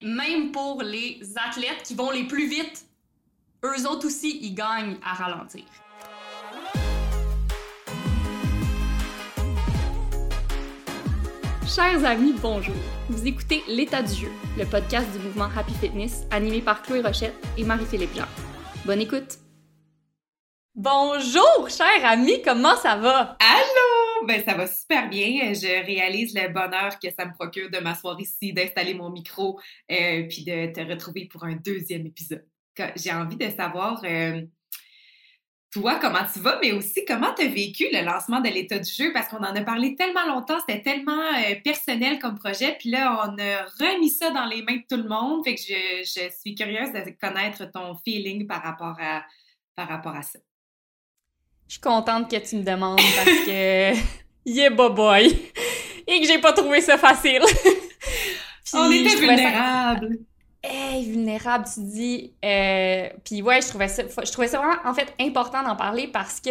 Même pour les athlètes qui vont les plus vite, eux autres aussi, ils gagnent à ralentir. Chers amis, bonjour. Vous écoutez L'état du jeu, le podcast du mouvement Happy Fitness animé par Chloé Rochette et Marie-Philippe Jean. Bonne écoute. Bonjour, chers amis, comment ça va? Allô! Ben, ça va super bien. Je réalise le bonheur que ça me procure de m'asseoir ici, d'installer mon micro, euh, puis de te retrouver pour un deuxième épisode. J'ai envie de savoir, euh, toi, comment tu vas, mais aussi comment tu as vécu le lancement de l'état du jeu, parce qu'on en a parlé tellement longtemps, c'était tellement euh, personnel comme projet, puis là, on a remis ça dans les mains de tout le monde, fait que je, je suis curieuse de connaître ton feeling par rapport à, par rapport à ça. Je suis contente que tu me demandes parce que yeah boy et que j'ai pas trouvé ça facile. On était vulnérables. Hey, vulnérable, tu dis. Euh... Puis ouais, je trouvais ça, je trouvais ça vraiment en fait important d'en parler parce que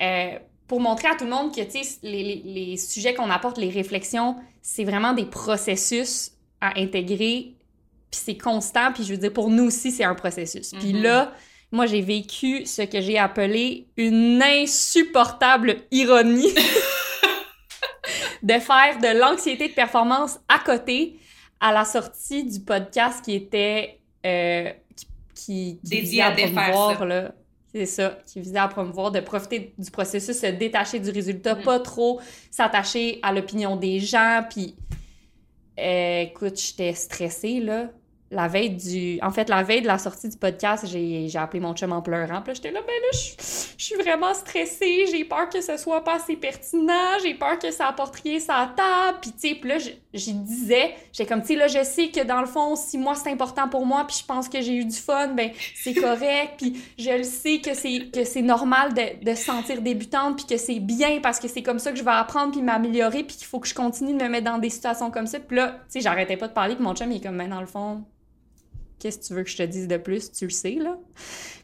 euh, pour montrer à tout le monde que tu sais les, les, les, sujets qu'on apporte, les réflexions, c'est vraiment des processus à intégrer. Puis c'est constant. Puis je veux dire pour nous aussi c'est un processus. Puis mm-hmm. là moi, j'ai vécu ce que j'ai appelé une insupportable ironie de faire de l'anxiété de performance à côté à la sortie du podcast qui était euh, qui, qui, dédié à, promouvoir là. C'est ça, qui visait à promouvoir, de profiter du processus, se détacher du résultat, mm. pas trop s'attacher à l'opinion des gens. Puis, euh, écoute, j'étais stressée, là la veille du. En fait, la veille de la sortie du podcast, j'ai appelé mon chum en pleurant. Puis j'étais là, ben là, je suis vraiment stressée. J'ai peur que ce soit pas assez pertinent. J'ai peur que ça apporte rien sa table. Puis, tu sais, là, j'y disais, j'étais comme, tu là, je sais que dans le fond, si moi c'est important pour moi, puis je pense que j'ai eu du fun, ben c'est correct. puis je le sais que c'est que c'est normal de, se sentir débutante, puis que c'est bien parce que c'est comme ça que je vais apprendre, puis m'améliorer, puis qu'il faut que je continue de me mettre dans des situations comme ça. Puis là, tu sais, j'arrêtais pas de parler, puis mon chum, il est comme, ben dans le fond qu'est-ce que tu veux que je te dise de plus? Tu le sais, là?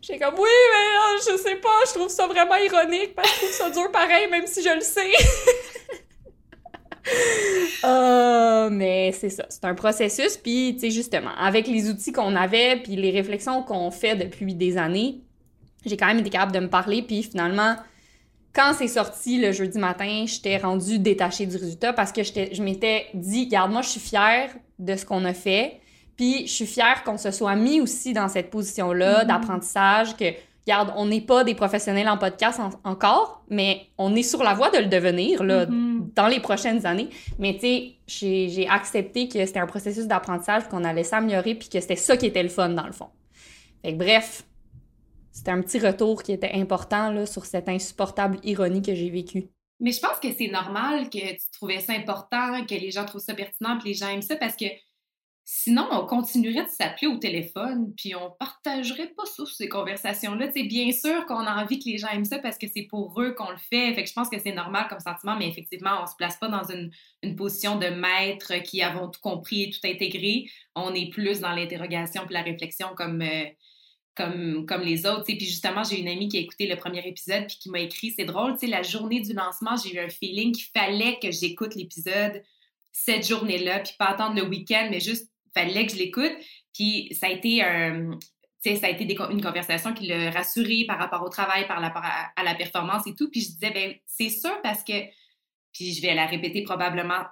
J'ai comme, oui, mais euh, je sais pas, je trouve ça vraiment ironique parce que je trouve ça dur pareil, même si je le sais. Euh, mais c'est ça, c'est un processus, puis, tu sais, justement, avec les outils qu'on avait, puis les réflexions qu'on fait depuis des années, j'ai quand même été capable de me parler, puis finalement, quand c'est sorti le jeudi matin, j'étais rendue détachée du résultat parce que je m'étais dit, regarde, moi, je suis fière de ce qu'on a fait, puis je suis fière qu'on se soit mis aussi dans cette position-là mm-hmm. d'apprentissage, que, regarde, on n'est pas des professionnels en podcast encore, mais on est sur la voie de le devenir, là, mm-hmm. dans les prochaines années. Mais tu sais, j'ai accepté que c'était un processus d'apprentissage, qu'on allait s'améliorer, puis que c'était ça qui était le fun, dans le fond. Fait que bref, c'était un petit retour qui était important, là, sur cette insupportable ironie que j'ai vécue. Mais je pense que c'est normal que tu trouvais ça important, que les gens trouvent ça pertinent, que les gens aiment ça, parce que Sinon, on continuerait de s'appeler au téléphone, puis on partagerait pas ça, ces conversations-là. C'est bien sûr qu'on a envie que les gens aiment ça parce que c'est pour eux qu'on le fait. Fait que je pense que c'est normal comme sentiment, mais effectivement, on se place pas dans une, position de maître qui avons tout compris et tout intégré. On est plus dans l'interrogation puis la réflexion comme, euh, comme, comme les autres. Puis justement, j'ai une amie qui a écouté le premier épisode puis qui m'a écrit, c'est drôle, la journée du lancement, j'ai eu un feeling qu'il fallait que j'écoute l'épisode cette journée-là, puis pas attendre le week-end, mais juste fallait que je l'écoute. Puis ça a été un, ça a été une conversation qui l'a rassuré par rapport au travail, par rapport à, la performance et tout. Puis je disais, ben c'est sûr parce que, puis je vais la répéter probablement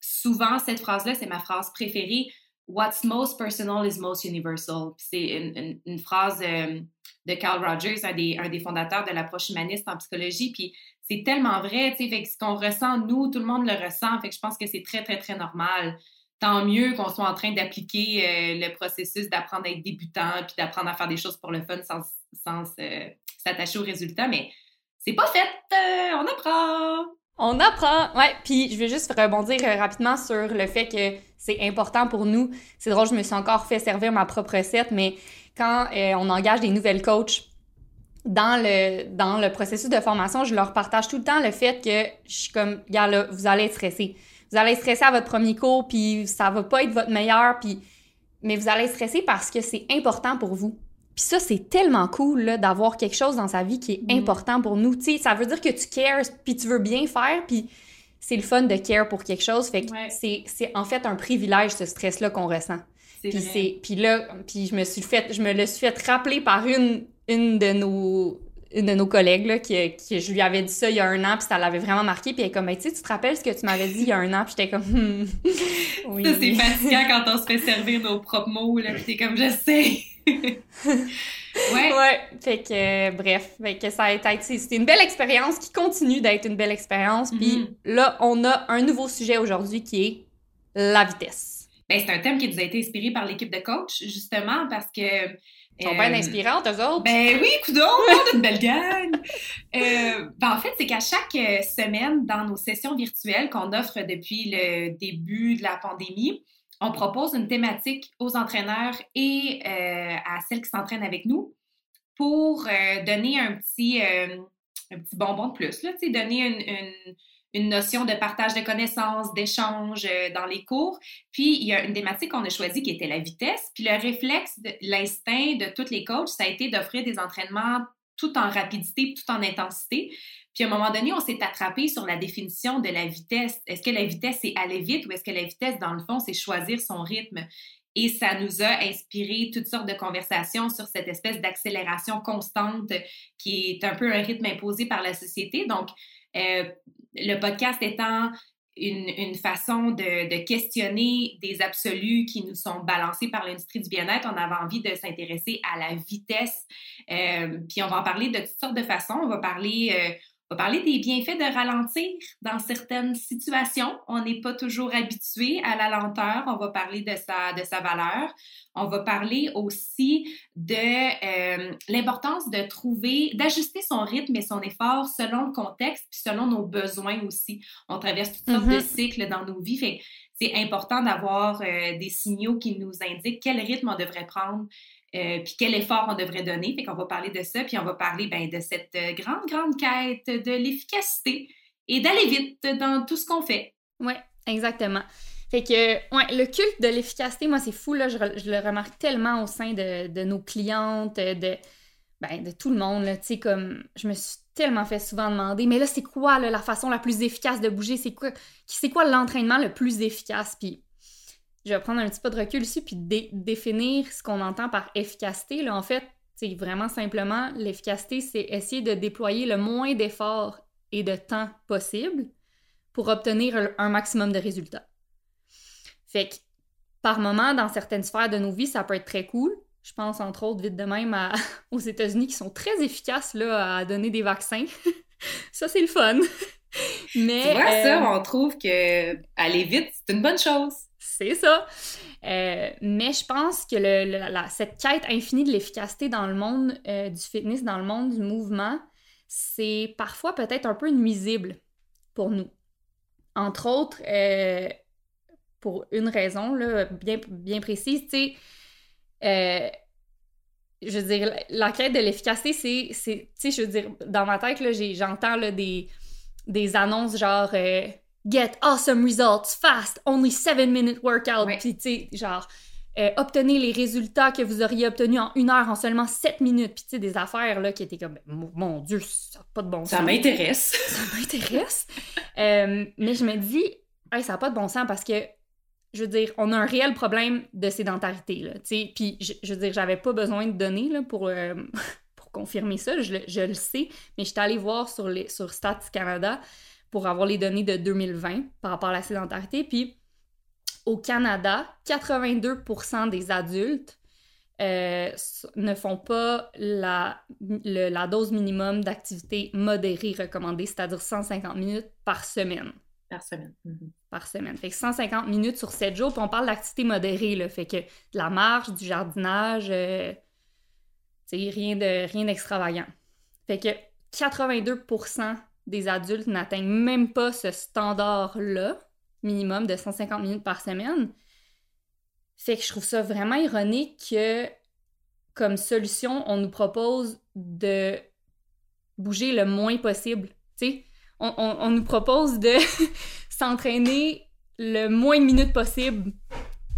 souvent, cette phrase-là, c'est ma phrase préférée. What's most personal is most universal. C'est une, phrase euh, de Carl Rogers, un des, un des fondateurs de l'approche humaniste en psychologie. Puis c'est tellement vrai, tu sais, ce qu'on ressent, nous, tout le monde le ressent. Fait que je pense que c'est très, très, très normal tant mieux qu'on soit en train d'appliquer euh, le processus d'apprendre à être débutant puis d'apprendre à faire des choses pour le fun sans, s'attacher aux résultats. Mais c'est pas fait, euh, on apprend. On apprend, ouais. Puis je vais juste rebondir euh, rapidement sur le fait que c'est important pour nous. C'est drôle, je me suis encore fait servir ma propre recette, mais quand on engage des nouvelles coachs dans le, dans le processus de formation, je leur partage tout le temps le fait que je suis comme, gars là, vous allez être stressé vous allez stresser à votre premier cours, puis ça va pas être votre meilleur, puis mais vous allez stresser parce que c'est important pour vous. Puis ça, c'est tellement cool d'avoir quelque chose dans sa vie qui est mm. important pour nous. Tu sais, ça veut dire que tu cares, puis tu veux bien faire, puis c'est le fun de care pour quelque chose. Fait que c'est en fait un privilège, ce stress-là qu'on ressent. Puis, puis là, puis je me suis fait, je me le suis fait rappeler par une, une de nos une de nos collègues là, qui, qui, je lui avais dit ça il y a un an puis ça l'avait vraiment marqué puis elle est comme tu sais tu te rappelles ce que tu m'avais dit il y a un an puis j'étais comme hmm. oui. ça c'est fatigant quand on se fait servir nos propres mots là puis t'es comme je sais ouais ouais fait que euh, bref fait que ça a été c'était une belle expérience qui continue d'être une belle expérience puis mm-hmm. là on a un nouveau sujet aujourd'hui qui est la vitesse ben, c'est un thème qui nous a été inspiré par l'équipe de coach justement parce que ils sont bien euh, inspirantes, eux autres. Ben oui, coudons, on a une belle gang. Euh, ben en fait, c'est qu'à chaque euh, semaine, dans nos sessions virtuelles qu'on offre depuis le début de la pandémie, on propose une thématique aux entraîneurs et à celles qui s'entraînent avec nous pour donner un petit, un petit bonbon de plus, là, donner une une notion de partage de connaissances, d'échange euh, dans les cours. Puis, il y a une thématique qu'on a choisie qui était la vitesse. Puis, le réflexe, l'instinct de tous les coachs, ça a été d'offrir des entraînements tout en rapidité, tout en intensité. Puis, à un moment donné, on s'est attrapé sur la définition de la vitesse. Est-ce que la vitesse, c'est aller vite ou est-ce que la vitesse, dans le fond, c'est choisir son rythme? Et ça nous a inspiré toutes sortes de conversations sur cette espèce d'accélération constante qui est un peu un rythme imposé par la société. Donc, euh, le podcast étant une, façon de, questionner des absolus qui nous sont balancés par l'industrie du bien-être. On avait envie de s'intéresser à la vitesse. Euh, puis on va en parler de toutes sortes de façons. On va parler euh, on va parler des bienfaits de ralentir dans certaines situations. On n'est pas toujours habitué à la lenteur. On va parler de sa, de sa valeur. On va parler aussi de euh, l'importance de trouver, d'ajuster son rythme et son effort selon le contexte puis selon nos besoins aussi. On traverse toutes sortes de mm-hmm. cycles dans nos vies. Fait c'est important d'avoir euh, des signaux qui nous indiquent quel rythme on devrait prendre euh, puis quel effort on devrait donner. Fait qu'on va parler de ça, puis on va parler ben, de cette euh, grande, grande quête de l'efficacité et d'aller vite dans tout ce qu'on fait. Oui, exactement. Fait que, ouais, le culte de l'efficacité, moi, c'est fou, là, je, le remarque tellement au sein de, nos clientes, de, ben, de tout le monde, tu sais, comme, je me suis tellement fait souvent demander, mais là, c'est quoi, la façon la plus efficace de bouger? C'est quoi, c'est quoi l'entraînement le plus efficace? Puis je vais prendre un petit peu de recul ici puis définir ce qu'on entend par efficacité. Là, en fait, c'est vraiment simplement l'efficacité, c'est essayer de déployer le moins d'efforts et de temps possible pour obtenir un maximum de résultats. Fait que par moment, dans certaines sphères de nos vies, ça peut être très cool. Je pense entre autres vite de même aux États-Unis qui sont très efficaces là, à donner des vaccins. ça, c'est le fun. Mais, tu vois, ça, euh, on trouve que aller vite, c'est une bonne chose c'est ça. Euh, mais je pense que cette quête infinie de l'efficacité dans le monde euh, du fitness, dans le monde du mouvement, c'est parfois peut-être un peu nuisible pour nous. Entre autres, euh, pour une raison là, bien, bien précise, tu sais, je veux dire, la quête de l'efficacité, c'est, tu sais, je veux dire, dans ma tête, j'entends des, des annonces genre get awesome results fast, only seven minute workout. Puis, tu sais, genre, euh, obtenez les résultats que vous auriez obtenus en une heure en seulement sept minutes. Puis, tu sais, des affaires là qui étaient comme, mon Dieu, ça n'a pas de bon sens. Ça m'intéresse. ça m'intéresse. Euh, mais je me dis, ça n'a pas de bon sens parce que, je veux dire, on a un réel problème de sédentarité, là, tu sais. Puis, je, veux dire, j'avais pas besoin de données, là, pour. Euh, pour confirmer ça, je, je, le sais, mais je suis allée voir sur, les, sur Stats Canada, pour avoir les données de 2020 par rapport à la sédentarité. Puis au Canada, 82% des adultes euh, ne font pas la, la dose minimum d'activité modérée recommandée, c'est-à-dire 150 minutes par semaine. Par semaine. Mhm. Par semaine. Fait que 150 minutes sur 7 jours, puis on parle d'activité modérée, là. Fait que de la marche, du jardinage, c'est euh, rien de rien d'extravagant. Fait que 82% des adultes n'atteignent même pas ce standard-là, minimum de 150 minutes par semaine. Fait que je trouve ça vraiment ironique que, comme solution, on nous propose de bouger le moins possible. Tu on, on, nous propose de s'entraîner le moins de minutes possible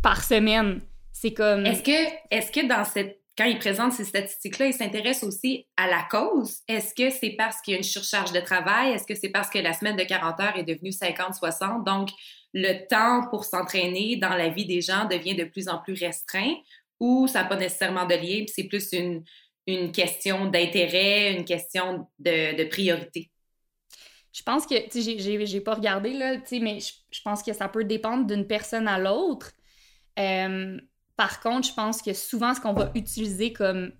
par semaine. C'est comme. Est-ce que, est-ce que dans cette quand il présente ces statistiques-là, il s'intéresse aussi à la cause. Est-ce que c'est parce qu'il y a une surcharge de travail? Est-ce que c'est parce que la semaine de 40 heures est devenue 50-60? Donc, le temps pour s'entraîner dans la vie des gens devient de plus en plus restreint ou ça n'a pas nécessairement de lien, c'est plus une, une question d'intérêt, une question de, priorité? Je pense que, tu sais, j'ai pas regardé, là, tu sais, mais je, pense que ça peut dépendre d'une personne à l'autre. Euh, par contre, je pense que souvent, ce qu'on va utiliser comme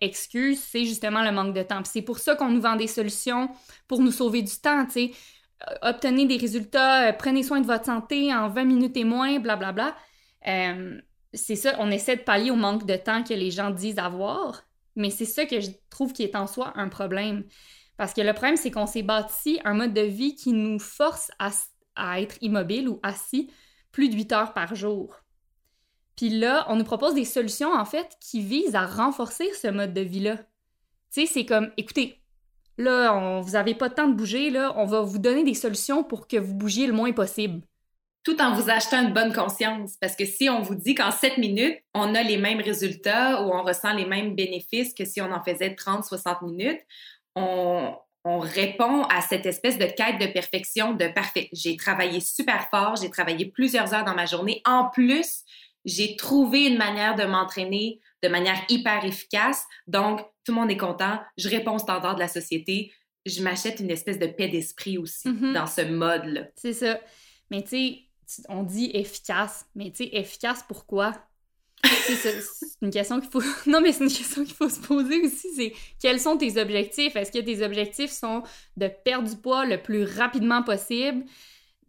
excuse, c'est justement le manque de temps. c'est pour ça qu'on nous vend des solutions pour nous sauver du temps. Euh, obtenez des résultats, euh, prenez soin de votre santé en 20 minutes et moins, blablabla. Euh, c'est ça, on essaie de pallier au manque de temps que les gens disent avoir, mais c'est ça que je trouve qui est en soi un problème. Parce que le problème, c'est qu'on s'est bâti un mode de vie qui nous force à, à être immobile ou assis plus de 8 heures par jour. Puis là, on nous propose des solutions, en fait, qui visent à renforcer ce mode de vie-là. Tu sais, c'est comme, écoutez, là, on, vous n'avez pas de temps de bouger, là, on va vous donner des solutions pour que vous bougiez le moins possible. Tout en vous achetant une bonne conscience. Parce que si on vous dit qu'en 7 minutes, on a les mêmes résultats ou on ressent les mêmes bénéfices que si on en faisait 30, 60 minutes, on, on répond à cette espèce de quête de perfection de parfait. J'ai travaillé super fort, j'ai travaillé plusieurs heures dans ma journée. En plus, j'ai trouvé une manière de m'entraîner de manière hyper efficace. Donc, tout le monde est content. Je réponds au standard de la société. Je m'achète une espèce de paix d'esprit aussi mm-hmm. dans ce mode-là. C'est ça. Mais tu sais, on dit efficace. Mais tu sais, efficace pourquoi? c'est une question qu'il faut. Non, mais c'est une question qu'il faut se poser aussi. C'est quels sont tes objectifs? Est-ce que tes objectifs sont de perdre du poids le plus rapidement possible,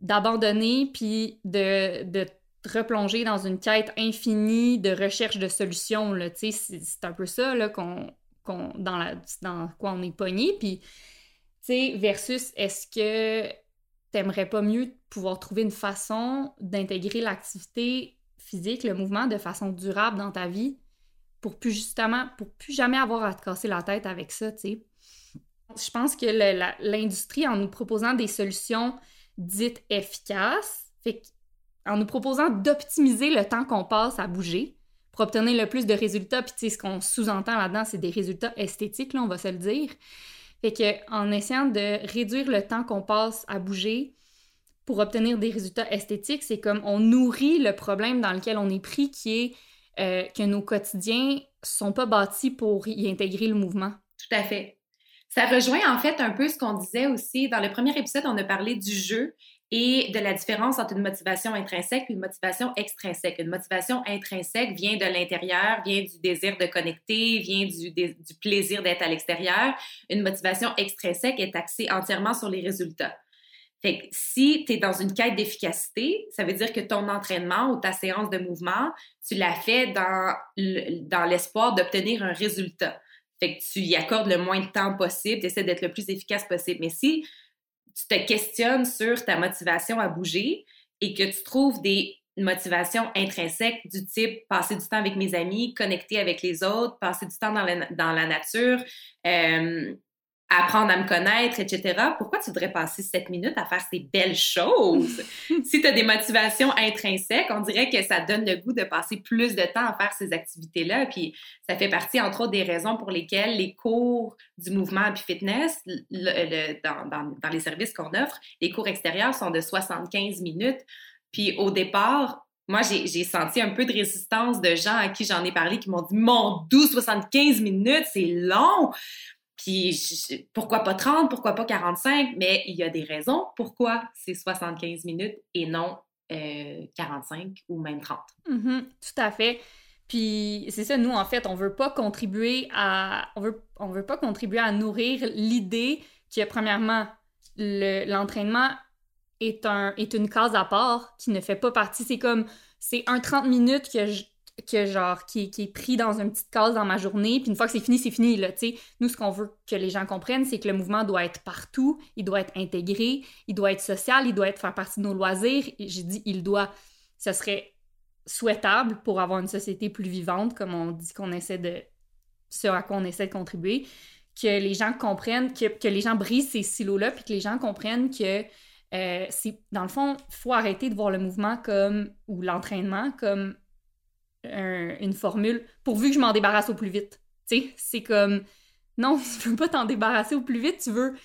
d'abandonner, puis de, de replonger dans une quête infinie de recherche de solutions. C'est, c'est un peu ça là, dans, la, dans quoi on est pogné. Puis, versus est-ce que t'aimerais pas mieux pouvoir trouver une façon d'intégrer l'activité physique, le mouvement de façon durable dans ta vie pour plus justement, pour plus jamais avoir à te casser la tête avec ça, tu sais? Je pense que l'industrie, en nous proposant des solutions dites efficaces, fait en nous proposant d'optimiser le temps qu'on passe à bouger pour obtenir le plus de résultats. Puis, tu sais, ce qu'on sous-entend là-dedans, c'est des résultats esthétiques, là, on va se le dire. Fait que, en essayant de réduire le temps qu'on passe à bouger pour obtenir des résultats esthétiques, c'est comme on nourrit le problème dans lequel on est pris, qui est euh, que nos quotidiens sont pas bâtis pour y intégrer le mouvement. Tout à fait. Ça rejoint en fait un peu ce qu'on disait aussi dans le premier épisode, on a parlé du jeu et de la différence entre une motivation intrinsèque et une motivation extrinsèque. Une motivation intrinsèque vient de l'intérieur, vient du désir de connecter, vient du, plaisir d'être à l'extérieur. Une motivation extrinsèque est axée entièrement sur les résultats. Fait si tu es dans une quête d'efficacité, ça veut dire que ton entraînement ou ta séance de mouvement, tu l'as fait dans, l'espoir d'obtenir un résultat. Fait tu y accordes le moins de temps possible, tu essaies d'être le plus efficace possible. Mais si tu te questionnes sur ta motivation à bouger et que tu trouves des motivations intrinsèques du type passer du temps avec mes amis, connecter avec les autres, passer du temps dans la, nature, euh, apprendre à me connaître, etc. Pourquoi tu voudrais passer sept minutes à faire ces belles choses? si tu as des motivations intrinsèques, on dirait que ça donne le goût de passer plus de temps à faire ces activités-là. Puis ça fait partie, entre autres, des raisons pour lesquelles les cours du mouvement puis fitness, dans, dans, dans les services qu'on offre, les cours extérieurs sont de 75 minutes. Puis au départ, moi, j'ai senti un peu de résistance de gens à qui j'en ai parlé qui m'ont dit Mon doux, 75 minutes, c'est long. Puis pourquoi pas 30, pourquoi pas 45, mais il y a des raisons pourquoi c'est 75 minutes et non 45 euh, ou même 30. Mm-hmm, tout à fait. Puis c'est ça, nous en fait, on veut pas contribuer à on veut on veut pas contribuer à nourrir l'idée que premièrement l'entraînement est un est une case à part qui ne fait pas partie, c'est comme c'est un 30 minutes que je, que genre qui, qui, est pris dans une petite case dans ma journée puis une fois que c'est fini c'est fini là tu nous ce qu'on veut que les gens comprennent c'est que le mouvement doit être partout il doit être intégré il doit être social il doit être faire partie de nos loisirs. J'ai dit il doit ce serait souhaitable pour avoir une société plus vivante comme on dit qu'on essaie de ce à quoi on essaie de contribuer que les gens comprennent que, que les gens brisent ces silos là puis que les gens comprennent que euh, c'est dans le fond faut arrêter de voir le mouvement comme ou l'entraînement comme une formule pourvu que je m'en débarrasse au plus vite. Tu sais, c'est comme non, tu veux pas t'en débarrasser au plus vite, tu veux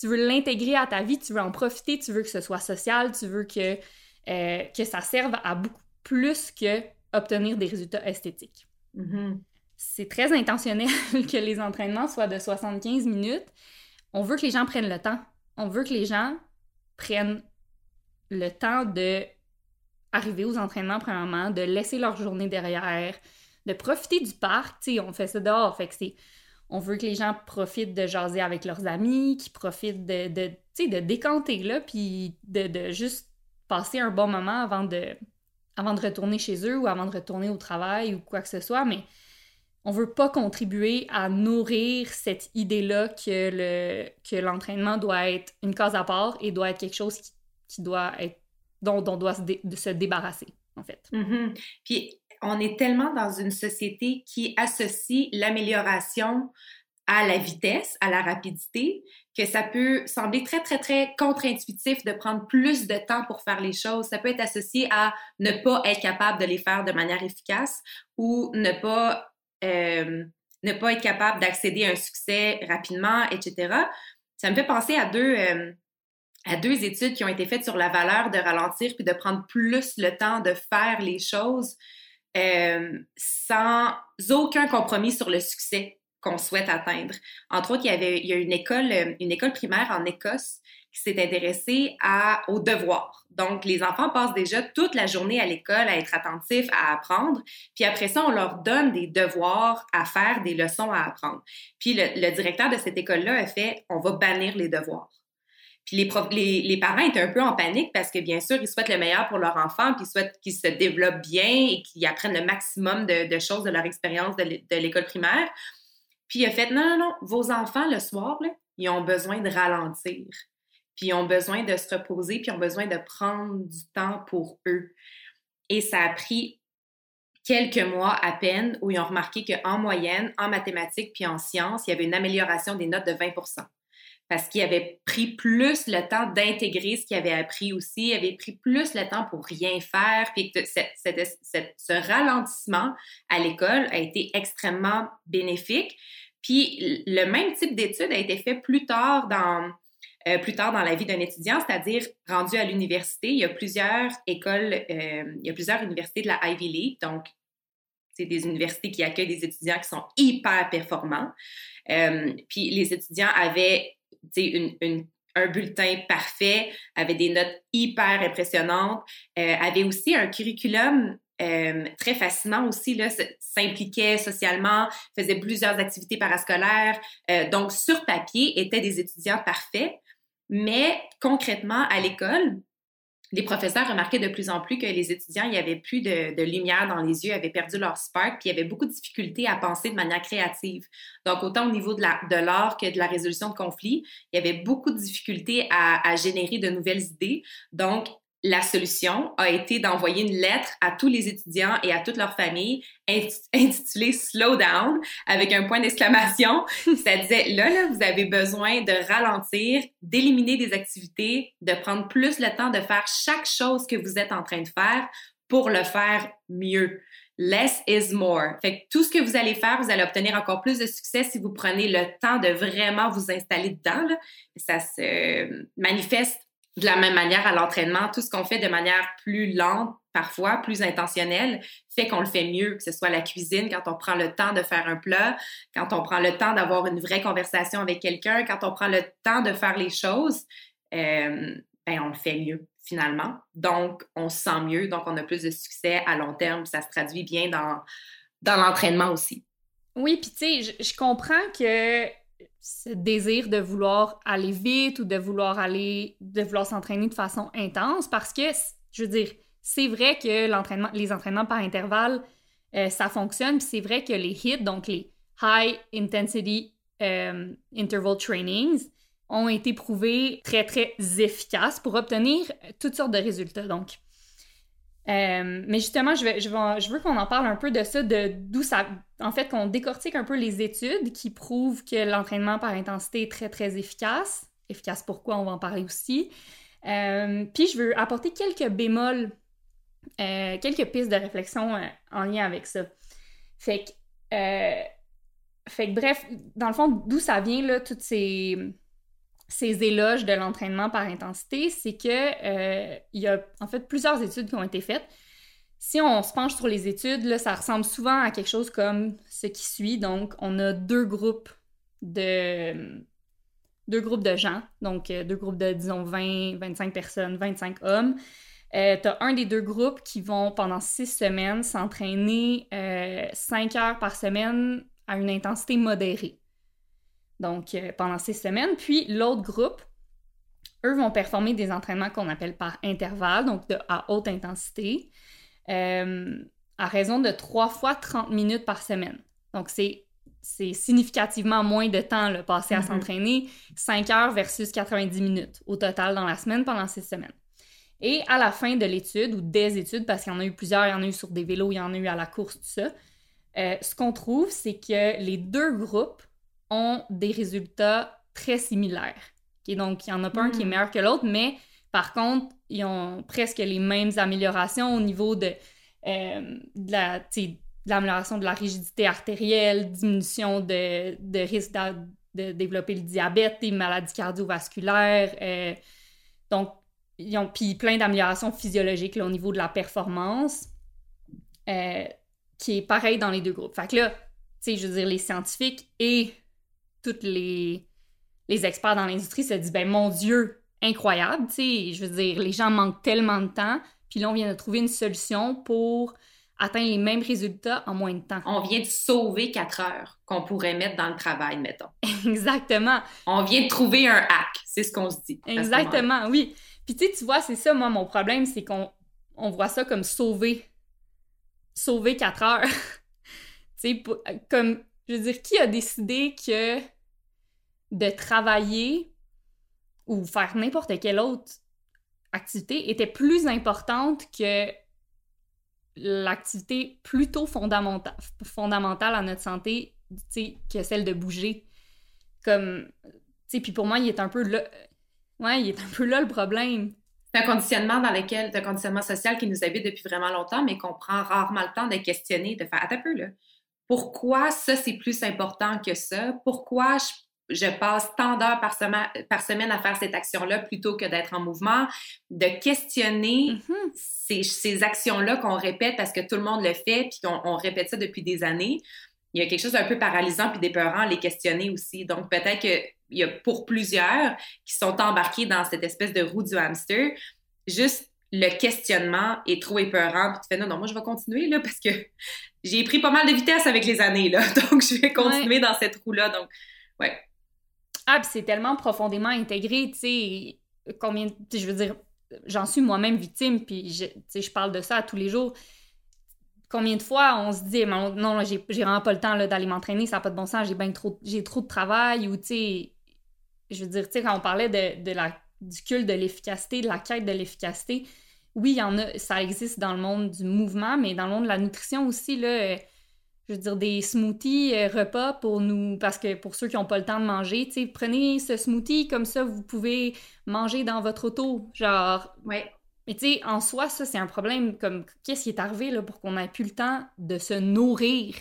tu veux l'intégrer à ta vie, tu veux en profiter, tu veux que ce soit social, tu veux que, euh, que ça serve à beaucoup plus que obtenir des résultats esthétiques. Mm-hmm. C'est très intentionnel que les entraînements soient de 75 minutes. On veut que les gens prennent le temps. On veut que les gens prennent le temps de arriver aux entraînements premièrement, de laisser leur journée derrière, de profiter du parc. On fait ça dehors, fait que on veut que les gens profitent de jaser avec leurs amis, qu'ils profitent de, décanter, là, puis de, juste passer un bon moment avant de, retourner chez eux ou avant de retourner au travail ou quoi que ce soit, mais on veut pas contribuer à nourrir cette idée-là que l'entraînement doit être une cause à part et doit être quelque chose qui, doit être dont, on doit se, se, débarrasser en fait. Mm-hmm. Puis on est tellement dans une société qui associe l'amélioration à la vitesse, à la rapidité, que ça peut sembler très, très, très contre-intuitif de prendre plus de temps pour faire les choses. Ça peut être associé à ne pas être capable de les faire de manière efficace ou ne pas, euh, ne pas être capable d'accéder à un succès rapidement, etc. Ça me fait penser à deux, euh, à deux études qui ont été faites sur la valeur de ralentir puis de prendre plus le temps de faire les choses euh, sans aucun compromis sur le succès qu'on souhaite atteindre. Entre autres, il y avait il y a une école, une école primaire en Écosse qui s'est intéressée à, aux devoirs. Donc, les enfants passent déjà toute la journée à l'école à être attentifs, à apprendre. Puis après ça, on leur donne des devoirs à faire, des leçons à apprendre. Puis le, le directeur de cette école-là a fait, on va bannir les devoirs. Puis les, parents étaient un peu en panique parce que, bien sûr, ils souhaitent le meilleur pour leur enfant, puis ils souhaitent qu'ils se développent bien et qu'ils apprennent le maximum de, choses de leur expérience de l'école primaire. Puis il a fait, non, non, non, vos enfants, le soir, ils ont besoin de ralentir. Puis ils ont besoin de se reposer, puis ils ont besoin de prendre du temps pour eux. Et ça a pris quelques mois à peine où ils ont remarqué qu'en moyenne, en mathématiques puis en sciences, il y avait une amélioration des notes de 20 parce qu'il avait pris plus le temps d'intégrer ce qu'il avait appris aussi, il avait pris plus le temps pour rien faire, puis que ce ralentissement à l'école a été extrêmement bénéfique. Puis le même type d'étude a été fait plus tard dans euh, plus tard dans la vie d'un étudiant, c'est-à-dire rendu à l'université. Il y a plusieurs écoles, euh, il y a plusieurs universités de la Ivy League, donc c'est des universités qui accueillent des étudiants qui sont hyper performants. Euh, puis les étudiants avaient une, un bulletin parfait, avait des notes hyper impressionnantes, euh, avait aussi un curriculum euh, très fascinant aussi, s'impliquait socialement, faisait plusieurs activités parascolaires. Euh, donc, sur papier, étaient des étudiants parfaits, mais concrètement, à l'école, les professeurs remarquaient de plus en plus que les étudiants, il n'y avait plus de, lumière dans les yeux, avaient perdu leur spark, puis il y avait beaucoup de difficultés à penser de manière créative. Donc, autant au niveau de l'art que de la résolution de conflits, il y avait beaucoup de difficultés à, à générer de nouvelles idées. Donc, la solution a été d'envoyer une lettre à tous les étudiants et à toute leur famille intitulée Slow Down avec un point d'exclamation. Ça disait là, là, vous avez besoin de ralentir, d'éliminer des activités, de prendre plus le temps de faire chaque chose que vous êtes en train de faire pour le faire mieux. Less is more. Fait que tout ce que vous allez faire, vous allez obtenir encore plus de succès si vous prenez le temps de vraiment vous installer dedans. Là. Ça se manifeste de la même manière à l'entraînement, tout ce qu'on fait de manière plus lente, parfois plus intentionnelle, fait qu'on le fait mieux, que ce soit la cuisine, quand on prend le temps de faire un plat, quand on prend le temps d'avoir une vraie conversation avec quelqu'un, quand on prend le temps de faire les choses, euh, ben on le fait mieux finalement. Donc, on se sent mieux, donc on a plus de succès à long terme, ça se traduit bien dans, dans l'entraînement aussi. Oui, puis tu sais, je comprends que ce désir de vouloir aller vite ou de vouloir aller, de vouloir s'entraîner de façon intense parce que, je veux dire, c'est vrai que l'entraînement, les entraînements par intervalle, euh, ça fonctionne, puis c'est vrai que les HIT, donc les High Intensity euh, Interval Trainings, ont été prouvés très, très efficaces pour obtenir toutes sortes de résultats. Donc, euh, mais justement, je, vais, veux qu'on en parle un peu de ça, de d'où ça. En fait, qu'on décortique un peu les études qui prouvent que l'entraînement par intensité est très, très efficace. Efficace pourquoi, on va en parler aussi. Euh, puis, je veux apporter quelques bémols, euh, quelques pistes de réflexion en lien avec ça. Fait que, fait que, bref, dans le fond, d'où ça vient, là, toutes ces ces éloges de l'entraînement par intensité, c'est que euh, il y a en fait plusieurs études qui ont été faites. Si on se penche sur les études, là, ça ressemble souvent à quelque chose comme ce qui suit. Donc, on a deux groupes de deux groupes de gens, donc euh, deux groupes de, disons, 20, 25 personnes, 25 hommes. Euh, tu as un des deux groupes qui vont, pendant six semaines, s'entraîner euh, cinq heures par semaine à une intensité modérée. Donc, euh, pendant six semaines. Puis, l'autre groupe, eux vont performer des entraînements qu'on appelle par intervalle, donc de, à haute intensité, à raison de trois fois 30 minutes par semaine. Donc, c'est c'est significativement moins de temps le passé à mm-hmm. s'entraîner, 5 heures versus 90 minutes au total dans la semaine pendant 6 semaines. Et à la fin de l'étude, ou des études, parce qu'il y en a eu plusieurs, il y en a eu sur des vélos, il y en a eu à la course, tout ça, euh, ce qu'on trouve, c'est que les deux groupes ont des résultats très similaires. donc, il n'y en a pas un qui est mm. meilleur que l'autre, mais par contre, ils ont presque les mêmes améliorations au niveau de, euh, de la, l'amélioration de la rigidité artérielle, diminution de, de risque de, développer le diabète, des maladies cardiovasculaires. Euh, donc, ils ont puis plein d'améliorations physiologiques au niveau de la performance, euh, qui est pareil dans les deux groupes. Fait que là, tu sais, je veux dire, les scientifiques et tous les, les experts dans l'industrie se disent, ben mon Dieu, incroyable, tu sais, je veux dire, les gens manquent tellement de temps, puis là, on vient de trouver une solution pour atteindre les mêmes résultats en moins de temps. On vient de sauver quatre heures qu'on pourrait mettre dans le travail, mettons. Exactement. On vient de trouver un hack, c'est ce qu'on se dit. Exactement, oui. Puis tu sais, tu vois, c'est ça, moi, mon problème, c'est qu'on on voit ça comme sauver. Sauver quatre heures. tu sais, comme, je veux dire, qui a décidé que de travailler ou faire n'importe quelle autre activité était plus importante que l'activité plutôt fondamentale, fondamentale à notre santé, que celle de bouger. Comme, puis pour moi, il est un peu là, ouais, il est un peu là le problème. C'est un conditionnement dans lequel, un conditionnement social qui nous habite depuis vraiment longtemps, mais qu'on prend rarement le temps de questionner, de faire, attends un peu, là. Pourquoi ça, c'est plus important que ça? Pourquoi je je passe tant d'heures par, semaine, par semaine à faire cette action-là plutôt que d'être en mouvement, de questionner mm-hmm. ces, actions-là qu'on répète parce que tout le monde le fait, puis qu'on répète ça depuis des années. Il y a quelque chose d'un peu paralysant puis d'épeurant à les questionner aussi. Donc, peut-être qu'il y a pour plusieurs qui sont embarqués dans cette espèce de roue du hamster, juste le questionnement est trop épeurant. Puis tu fais non, non, moi je vais continuer là parce que j'ai pris pas mal de vitesse avec les années là. Donc, je vais continuer dans cette roue-là. Donc, ouais. Ah, puis c'est tellement profondément intégré, tu sais, combien, je veux dire, j'en suis moi-même victime, puis je, je parle de ça tous les jours. Combien de fois on se dit, non, j'ai vraiment pas le temps d'aller m'entraîner, ça n'a pas de bon sens, j'ai trop, trop de travail, ou tu sais, je veux dire, tu sais, quand on parlait de, de la, du culte de l'efficacité, de la quête de l'efficacité, oui, il y en a, ça existe dans le monde du mouvement, mais dans le monde de la nutrition aussi, là, je veux dire, des smoothies euh, repas pour nous, parce que pour ceux qui n'ont pas le temps de manger, tu sais, prenez ce smoothie, comme ça, vous pouvez manger dans votre auto, genre... Ouais. Mais tu sais, en soi, ça, c'est un problème, comme, qu'est-ce qui est arrivé, là, pour qu'on n'ait plus le temps de se nourrir?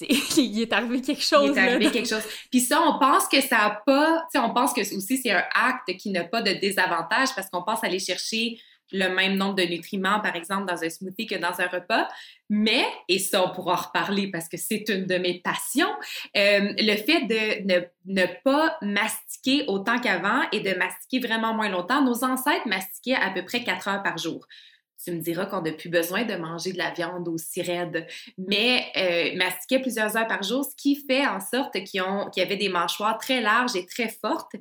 il est arrivé quelque chose. Il est arrivé quelque chose. Puis ça, on pense que ça n'a pas, tu sais, on pense que aussi c'est un acte qui n'a pas de désavantage parce qu'on pense aller chercher le même nombre de nutriments, par exemple, dans un smoothie que dans un repas. Mais, et ça, on pourra en reparler parce que c'est une de mes passions, euh, le fait de ne, ne pas mastiquer autant qu'avant et de mastiquer vraiment moins longtemps. Nos ancêtres mastiquaient à peu près 4 heures par jour tu me diras qu'on n'a plus besoin de manger de la viande aussi raide, mais euh, mastiquaient plusieurs heures par jour, ce qui fait en sorte qu'ils qu'ils avaient des mâchoires très larges et très fortes,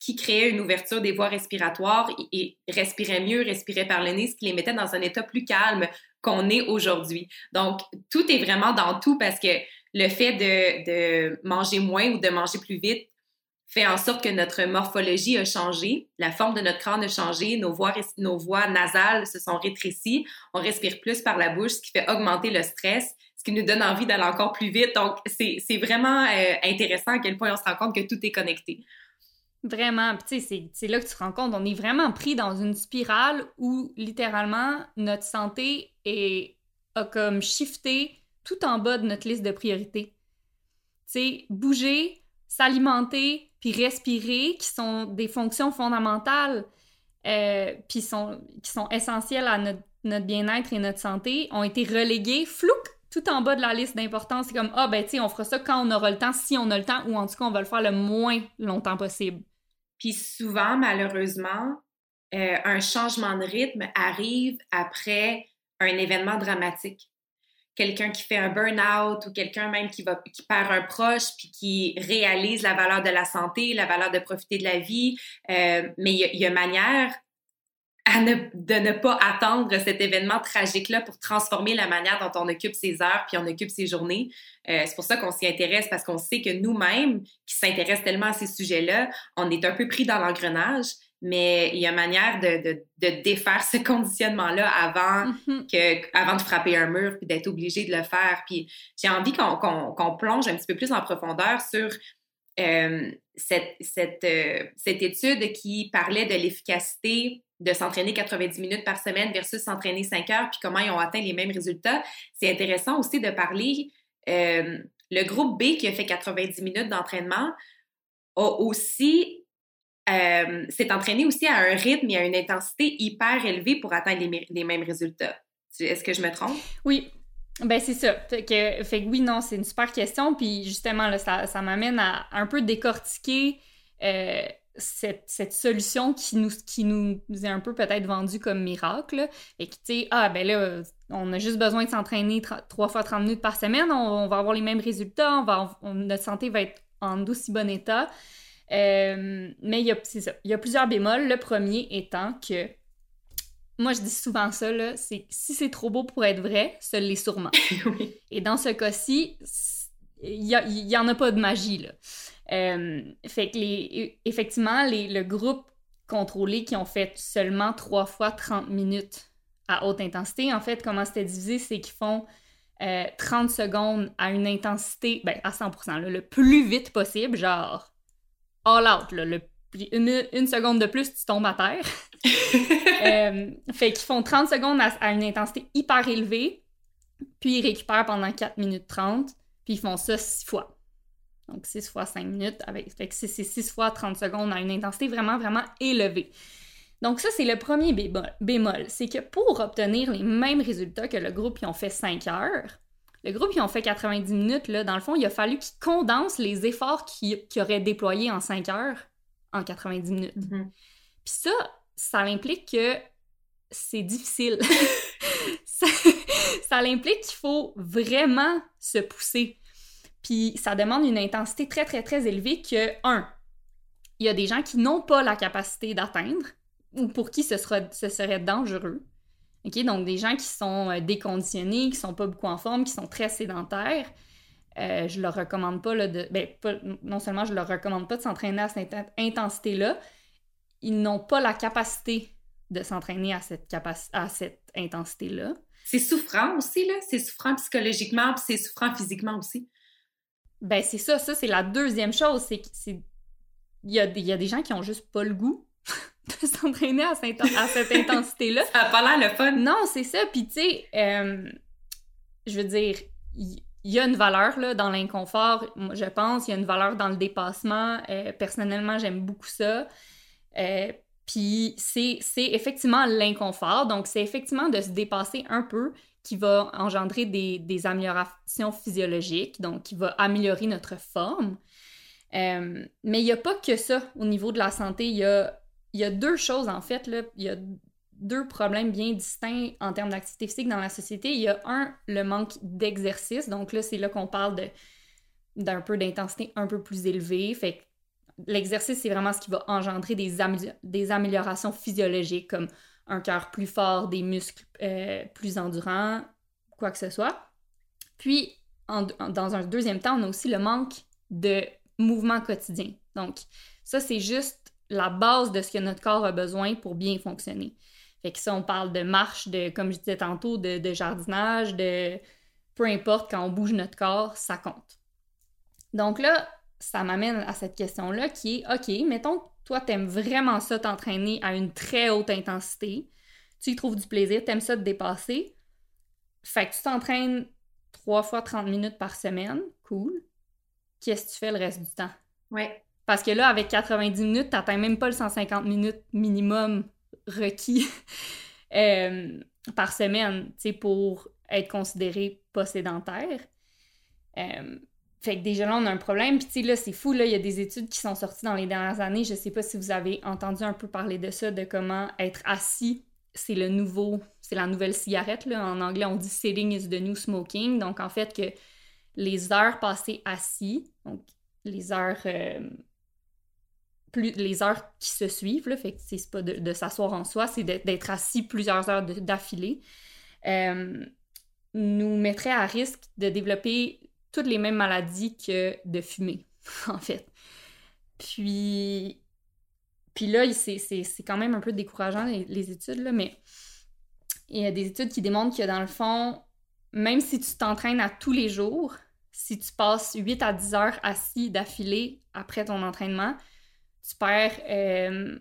qui créait une ouverture des voies respiratoires et, respiraient mieux, respiraient par le nez, ce qui les mettait dans un état plus calme qu'on est aujourd'hui. Donc, tout est vraiment dans tout parce que le fait de, manger moins ou de manger plus vite fait en sorte que notre morphologie a changé, la forme de notre crâne a changé, nos voies, nasales se sont rétrécies, on respire plus par la bouche, ce qui fait augmenter le stress, ce qui nous donne envie d'aller encore plus vite. Donc, c'est vraiment euh, intéressant à quel point on se rend compte que tout est connecté. Vraiment. tu sais, c'est là que tu te rends compte, on est vraiment pris dans une spirale où littéralement notre santé est, a comme shifté tout en bas de notre liste de priorités. Tu bouger, s'alimenter, puis respirer, qui sont des fonctions fondamentales, euh, puis sont, qui sont essentielles à notre, notre bien-être et notre santé, ont été reléguées, flouc, tout en bas de la liste d'importance. C'est comme, ah, ben, tu sais, on fera ça quand on aura le temps, si on a le temps, ou en tout cas, on va le faire le moins longtemps possible. Puis souvent, malheureusement, euh, un changement de rythme arrive après un événement dramatique quelqu'un qui fait un burn-out ou quelqu'un même qui, va, qui perd un proche puis qui réalise la valeur de la santé, la valeur de profiter de la vie. Euh, mais il y, a manière à ne, de ne pas attendre cet événement tragique-là pour transformer la manière dont on occupe ses heures puis on occupe ses journées. Euh, c'est pour ça qu'on s'y intéresse parce qu'on sait que nous-mêmes, qui s'intéressent tellement à ces sujets-là, on est un peu pris dans l'engrenage mais il y a manière de, de, de défaire ce conditionnement-là avant, mm-hmm. que, avant de frapper un mur puis d'être obligé de le faire. Puis j'ai envie qu'on qu'on plonge un petit peu plus en profondeur sur euh, cette, cette, euh, cette étude qui parlait de l'efficacité de s'entraîner 90 minutes par semaine versus s'entraîner 5 heures, puis comment ils ont atteint les mêmes résultats. C'est intéressant aussi de parler, euh, le groupe B qui a fait 90 minutes d'entraînement a aussi euh, s'est entraîné aussi à un rythme et à une intensité hyper élevée pour atteindre les, mêmes résultats. Est-ce que je me trompe? Oui. Ben c'est ça. Fait que, oui, non, c'est une super question. Puis justement, ça, ça m'amène à un peu décortiquer euh, cette, cette, solution qui nous, qui nous est un peu peut-être vendue comme miracle. Et qui, tu sais, ah, ben là, on a juste besoin de s'entraîner trois fois 30 minutes par semaine, on, va avoir les mêmes résultats, on va, notre santé va être en aussi bon état. Euh, mais il y, a, il y a plusieurs bémols. Le premier étant que, moi je dis souvent ça, c'est si c'est trop beau pour être vrai, ça l'est sûrement. Et dans ce cas-ci, il n'y en a pas de magie. Là. Euh, fait que les, effectivement, les, le groupe contrôlé qui ont fait seulement trois fois 30 minutes à haute intensité, en fait, comment c'était divisé, c'est qu'ils font 30 euh, secondes à une intensité, ben, à 100%, le plus vite possible, genre all out. Là, le, une, seconde de plus, tu tombes à terre. euh, fait qu'ils font 30 secondes à, une intensité hyper élevée, puis ils récupèrent pendant 4 minutes 30, puis ils font ça 6 fois. Donc 6 fois 5 minutes, avec, fait que c'est 6 fois 30 secondes à une intensité vraiment, vraiment élevée. Donc ça, c'est le premier bémol. C'est que pour obtenir les mêmes résultats que le groupe qui ont fait 5 heures, le groupe, qui ont fait 90 minutes, là, dans le fond, il a fallu qu'ils condensent les efforts qu'ils auraient déployés en 5 heures en 90 minutes. Mm-hmm. Puis ça, ça implique que c'est difficile. ça, ça implique qu'il faut vraiment se pousser. Puis ça demande une intensité très, très, très élevée que, un, il y a des gens qui n'ont pas la capacité d'atteindre ou pour qui ce, sera, ce serait dangereux. OK? Donc, des gens qui sont euh, déconditionnés, qui sont pas beaucoup en forme, qui sont très sédentaires, euh, je leur recommande pas, là, de, ben, non seulement je leur recommande pas de s'entraîner à cette intensité-là, ils n'ont pas la capacité de s'entraîner à cette, à cette intensité-là. C'est souffrant aussi, là. C'est souffrant psychologiquement, puis c'est souffrant physiquement aussi. Ben, c'est ça. Ça, c'est la deuxième chose. C'est qu'il y a, y a des gens qui ont juste pas le goût de s'entraîner à, cette intensité-là. ça n'a pas l'air le fun. Non, c'est ça. Puis, tu sais, euh, je veux dire, il y, a une valeur là, dans l'inconfort, je pense. Il y a une valeur dans le dépassement. Euh, personnellement, j'aime beaucoup ça. Euh, puis, c'est effectivement l'inconfort. Donc, c'est effectivement de se dépasser un peu qui va engendrer des, améliorations physiologiques, donc qui va améliorer notre forme. mais il n'y a pas que ça au niveau de la santé. Il y a y a deux choses, en fait. Il y a deux problèmes bien distincts en termes d'activité physique dans la société. Il y a un, le manque d'exercice. Donc là, c'est là qu'on parle d'un peu d'intensité un peu plus élevée. Fait l'exercice, c'est vraiment ce qui va engendrer des, des améliorations physiologiques comme un cœur plus fort, des muscles euh, plus endurants, quoi que ce soit. Puis, dans un deuxième temps, on a aussi le manque de mouvement quotidien. Donc, ça, c'est juste la base de ce que notre corps a besoin pour bien fonctionner. Fait que ça, on parle de marche, de, comme je disais tantôt, de, jardinage, de peu importe, quand on bouge notre corps, ça compte. Donc là, ça m'amène à cette question-là qui est, OK, mettons toi, t'aimes vraiment ça t'entraîner à une très haute intensité, tu y trouves du plaisir, t'aimes ça te dépasser, fait que tu t'entraînes trois fois 30 minutes par semaine, cool. Qu'est-ce que tu fais le reste du temps? Ouais. Parce que là, avec 90 minutes, t'atteins même pas le 150 minutes minimum requis euh, par semaine, tu sais, pour être considéré pas sédentaire. Euh, fait que déjà là, on a un problème. Puis, tu sais, là, c'est fou, là, il y a des études qui sont sorties dans les dernières années. Je sais pas si vous avez entendu un peu parler de ça, de comment être assis, c'est le nouveau, c'est la nouvelle cigarette, là. En anglais, on dit sitting is the new smoking. Donc, en fait, que les heures passées assis, donc les heures, euh, plus, les heures qui se suivent, là, fait que c'est pas de, s'asseoir en soi, c'est d'être assis plusieurs heures d'affilée, euh, nous mettrait à risque de développer toutes les mêmes maladies que de fumer, en fait. Puis, puis là, c'est quand même un peu décourageant, les, études, là, mais il y a des études qui démontrent que dans le fond, même si tu t'entraînes à tous les jours, si tu passes 8 à 10 heures assis d'affilée après ton entraînement, tu perds, euh,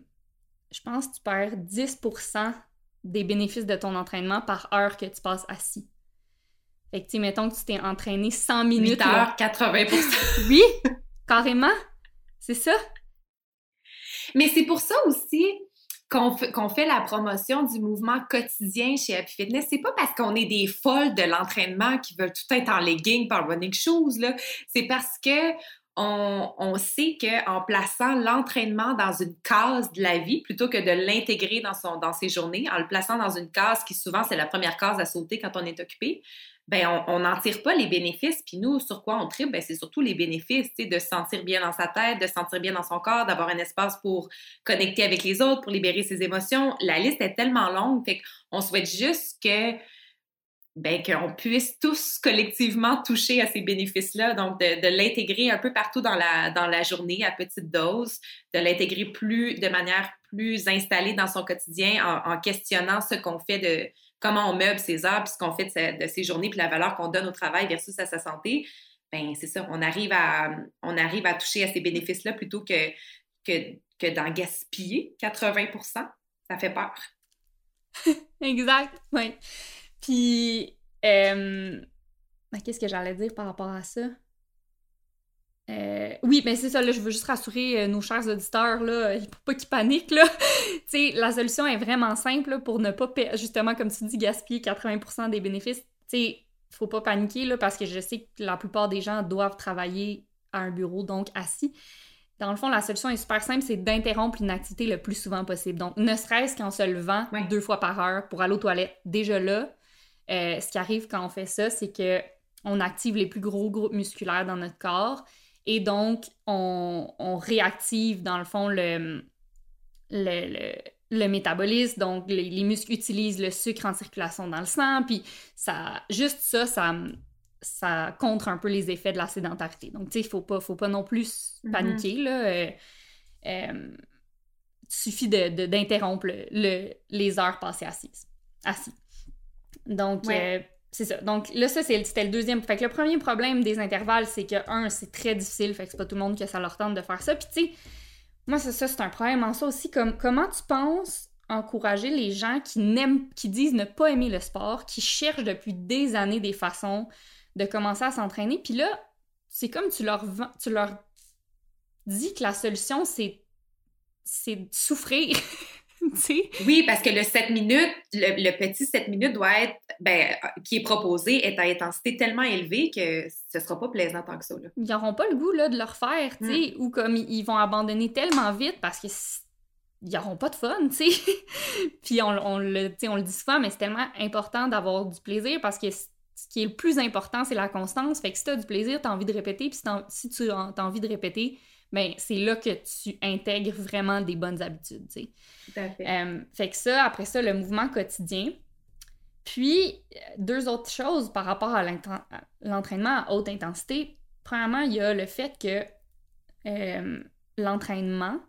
je pense, tu perds 10% des bénéfices de ton entraînement par heure que tu passes assis. Fait que, tu mettons que tu t'es entraîné 100 minutes. 8 heures, 80% Oui, carrément. C'est ça. Mais c'est pour ça aussi qu'on fait, la promotion du mouvement quotidien chez Happy Fitness. C'est pas parce qu'on est des folles de l'entraînement qui veulent tout être en legging par running shoes, là. C'est parce que on, on, sait qu'en plaçant l'entraînement dans une case de la vie, plutôt que de l'intégrer dans, son, dans ses journées, en le plaçant dans une case qui souvent c'est la première case à sauter quand on est occupé, ben on n'en tire pas les bénéfices. Puis nous, sur quoi on tripe, ben c'est surtout les bénéfices, de se sentir bien dans sa tête, de se sentir bien dans son corps, d'avoir un espace pour connecter avec les autres, pour libérer ses émotions. La liste est tellement longue, fait qu'on souhaite juste que ben, qu'on puisse tous collectivement toucher à ces bénéfices-là, donc de, l'intégrer un peu partout dans la, dans la journée à petite dose, de l'intégrer plus de manière plus installée dans son quotidien en, en questionnant ce qu'on fait de, comment on meuble ses heures, puis ce qu'on fait de, ses journées, puis la valeur qu'on donne au travail versus à sa santé, ben c'est ça, on arrive à, on arrive à toucher à ces bénéfices-là plutôt que, que, que d'en gaspiller 80% Ça fait peur. exact, oui. Puis, euh, ben, qu'est-ce que j'allais dire par rapport à ça? Euh, oui, mais c'est ça, là, je veux juste rassurer euh, nos chers auditeurs, là, pour pas qu'ils paniquent, là. tu sais, la solution est vraiment simple, pour ne pas, justement, comme tu dis, gaspiller 80% des bénéfices. Tu sais, faut pas paniquer, là, parce que je sais que la plupart des gens doivent travailler à un bureau, donc assis. Dans le fond, la solution est super simple, c'est d'interrompre une activité le plus souvent possible. Donc, ne serait-ce qu'en se levant deux fois par heure pour aller aux toilettes. Déjà là, euh, ce qui arrive quand on fait ça, c'est que on active les plus gros groupes musculaires dans notre corps et donc, on, réactive, dans le fond, le, le, métabolisme. Donc, les, muscles utilisent le sucre en circulation dans le sang. Puis, ça, juste ça, ça, ça contre un peu les effets de la sédentarité. Donc, tu sais, il faut pas, faut pas non plus mm-hmm. paniquer, là. Euh, euh, il suffit d'interrompre le, les heures passées assises. Assis. Donc, euh, c'est ça. Donc là, ça, c'était le deuxième. Fait que le premier problème des intervalles, c'est que, un, c'est très difficile, fait que c'est pas tout le monde que ça leur tente de faire ça. Puis tu sais, moi, ça, c'est un problème en ça aussi. Comme, comment tu penses encourager les gens qui n'aiment, qui disent ne pas aimer le sport, qui cherchent depuis des années des façons de commencer à s'entraîner, puis là, c'est comme tu leur, tu leur dis que la solution, c'est c'est souffrir. Oui, parce que le 7 minutes, le, petit 7 minutes doit être, ben, qui est proposé, est à intensité tellement élevée que ce sera pas plaisant tant que ça. Ils n'auront pas le goût là, de le refaire, tu sais, mm. ou comme ils vont abandonner tellement vite parce que ils n'auront pas de fun, tu sais. Puis on, on, le, on le dit souvent, mais c'est tellement important d'avoir du plaisir parce que ce qui est le plus important, c'est la constance. Fait que si tu as du plaisir, tu as envie de répéter, puis si tu as envie de répéter, ben c'est là que tu intègres vraiment des bonnes habitudes, tu sais. Tout à fait. Euh, fait que ça, après ça, le mouvement quotidien. Puis, deux autres choses par rapport à l'entraînement à haute intensité. Premièrement, il y a le fait que euh, l'entraînement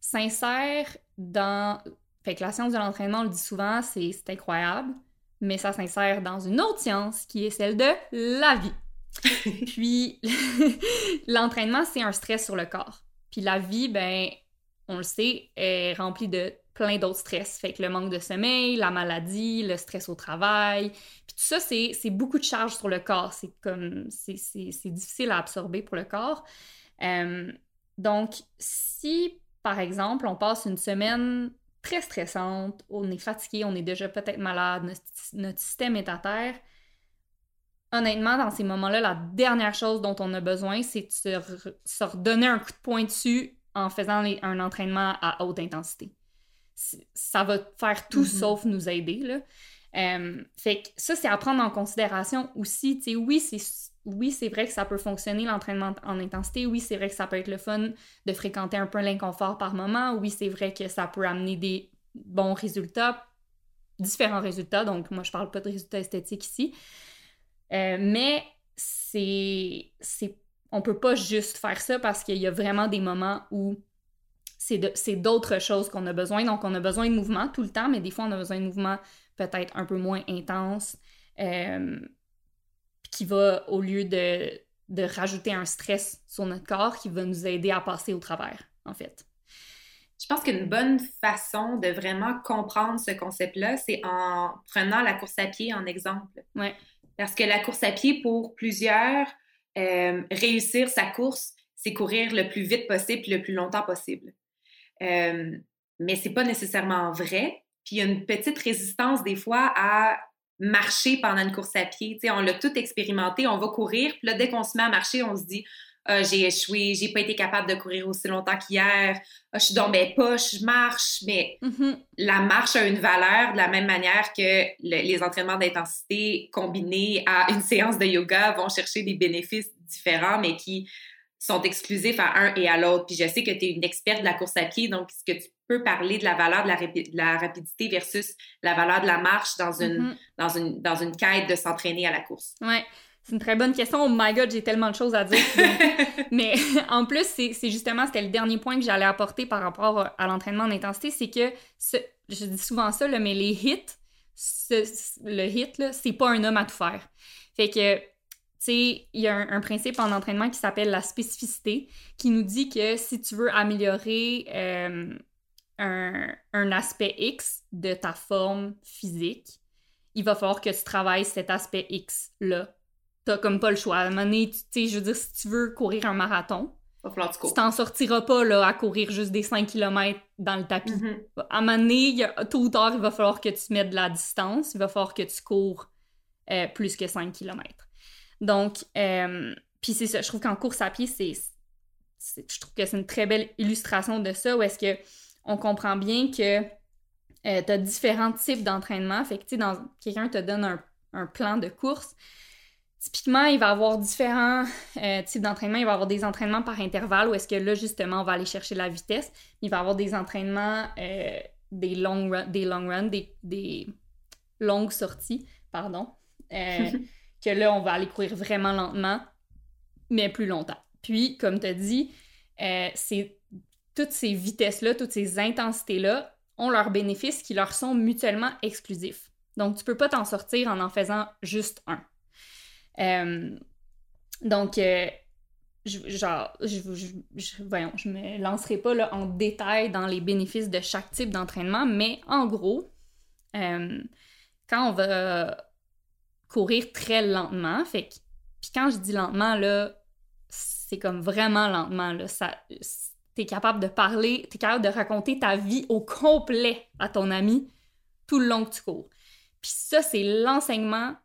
s'insère dans... Fait que la science de l'entraînement, on le dit souvent, c'est incroyable, mais ça s'insère dans une autre science qui est celle de la vie. Puis l'entraînement, c'est un stress sur le corps. Puis la vie, ben, on le sait, est remplie de plein d'autres stress. Fait que le manque de sommeil, la maladie, le stress au travail. Puis tout ça, c'est beaucoup de charge sur le corps. C'est comme, c'est difficile à absorber pour le corps. Euh, donc, si, par exemple, on passe une semaine très stressante, on est fatigué, on est déjà peut-être malade, notre, système est à terre, honnêtement, dans ces moments-là, la dernière chose dont on a besoin, c'est de se, redonner un coup de poing dessus en faisant un entraînement à haute intensité. Ça va faire tout mm-hmm. sauf nous aider. Là. Euh, fait que ça, c'est à prendre en considération aussi. oui, c'est oui, c'est vrai que ça peut fonctionner l'entraînement en intensité. Oui, c'est vrai que ça peut être le fun de fréquenter un peu l'inconfort par moment. Oui, c'est vrai que ça peut amener des bons résultats, différents résultats. Donc, moi, je parle pas de résultats esthétiques ici. Euh, mais c'est, c'est, on peut pas juste faire ça parce qu'il y a vraiment des moments où c'est, d'autres choses qu'on a besoin. Donc, on a besoin de mouvement tout le temps, mais des fois, on a besoin de mouvement peut-être un peu moins intense. Euh, qui va, au lieu de, de rajouter un stress sur notre corps, qui va nous aider à passer au travers, en fait. Je pense qu'une bonne façon de vraiment comprendre ce concept-là, c'est en prenant la course à pied en exemple. Ouais. Parce que la course à pied, pour plusieurs, euh, réussir sa course, c'est courir le plus vite possible et le plus longtemps possible. Euh, mais c'est pas nécessairement vrai. Puis il y a une petite résistance des fois à marcher pendant une course à pied. on l'a tout expérimenté, on va courir, puis là, dès qu'on se met à marcher, on se dit ah, j'ai échoué, j'ai pas été capable de courir aussi longtemps qu'hier, ah, je suis dans mes poches, je marche, mais mm-hmm. la marche a une valeur de la même manière que les entraînements d'intensité combinés à une séance de yoga vont chercher des bénéfices différents, mais qui sont exclusifs à un et à l'autre. Puis je sais que tu es une experte de la course à pied, donc ce que tu peux parler de la valeur de la, rapidité versus la valeur de la marche dans une, mm-hmm. dans une, dans une quête de s'entraîner à la course? Oui, c'est une très bonne question. Oh my God, j'ai tellement de choses à dire. Mais en plus, c'est justement, c'était le dernier point que j'allais apporter par rapport à l'entraînement en intensité, c'est que, je dis souvent ça, mais les hits, le hit, c'est pas un homme à tout faire. Fait que il y a un, principe en entraînement qui s'appelle la spécificité, qui nous dit que si tu veux améliorer euh, un, aspect X de ta forme physique, il va falloir que tu travailles cet aspect X-là. T'as comme pas le choix. À un moment donné, tu je veux dire, si tu veux courir un marathon, tu t'en sortiras pas là, à courir juste des 5 km dans le tapis. Mm-hmm. À un moment donné, tôt ou tard, il va falloir que tu mettes de la distance, il va falloir que tu cours euh, plus que 5 km. Donc, euh, puis c'est ça, je trouve qu'en course à pied, c'est, je trouve que c'est une très belle illustration de ça, où est-ce que on comprend bien que euh, tu as différents types d'entraînement. Fait que, tu sais, quelqu'un te donne un, plan de course. Typiquement, il va avoir différents euh, types d'entraînement. Il va avoir des entraînements par intervalle où est-ce que là, justement, on va aller chercher la vitesse. Il va avoir des entraînements, euh, des, long des long runs, des, des longues sorties, pardon. que là, on va aller courir vraiment lentement, mais plus longtemps. Puis, comme tu as dit, c'est toutes ces vitesses-là, toutes ces intensités-là ont leurs bénéfices qui leur sont mutuellement exclusifs. Donc, tu peux pas t'en sortir en en faisant juste un. Euh, donc, euh, je, genre, je, me lancerai pas là, en détail dans les bénéfices de chaque type d'entraînement, mais en gros, euh, quand on va courir très lentement, fait puis quand je dis lentement, là, c'est comme vraiment lentement, là, ça, tu es capable de parler, tu es capable de raconter ta vie au complet à ton ami tout le long que tu cours. Puis ça, c'est l'enseignement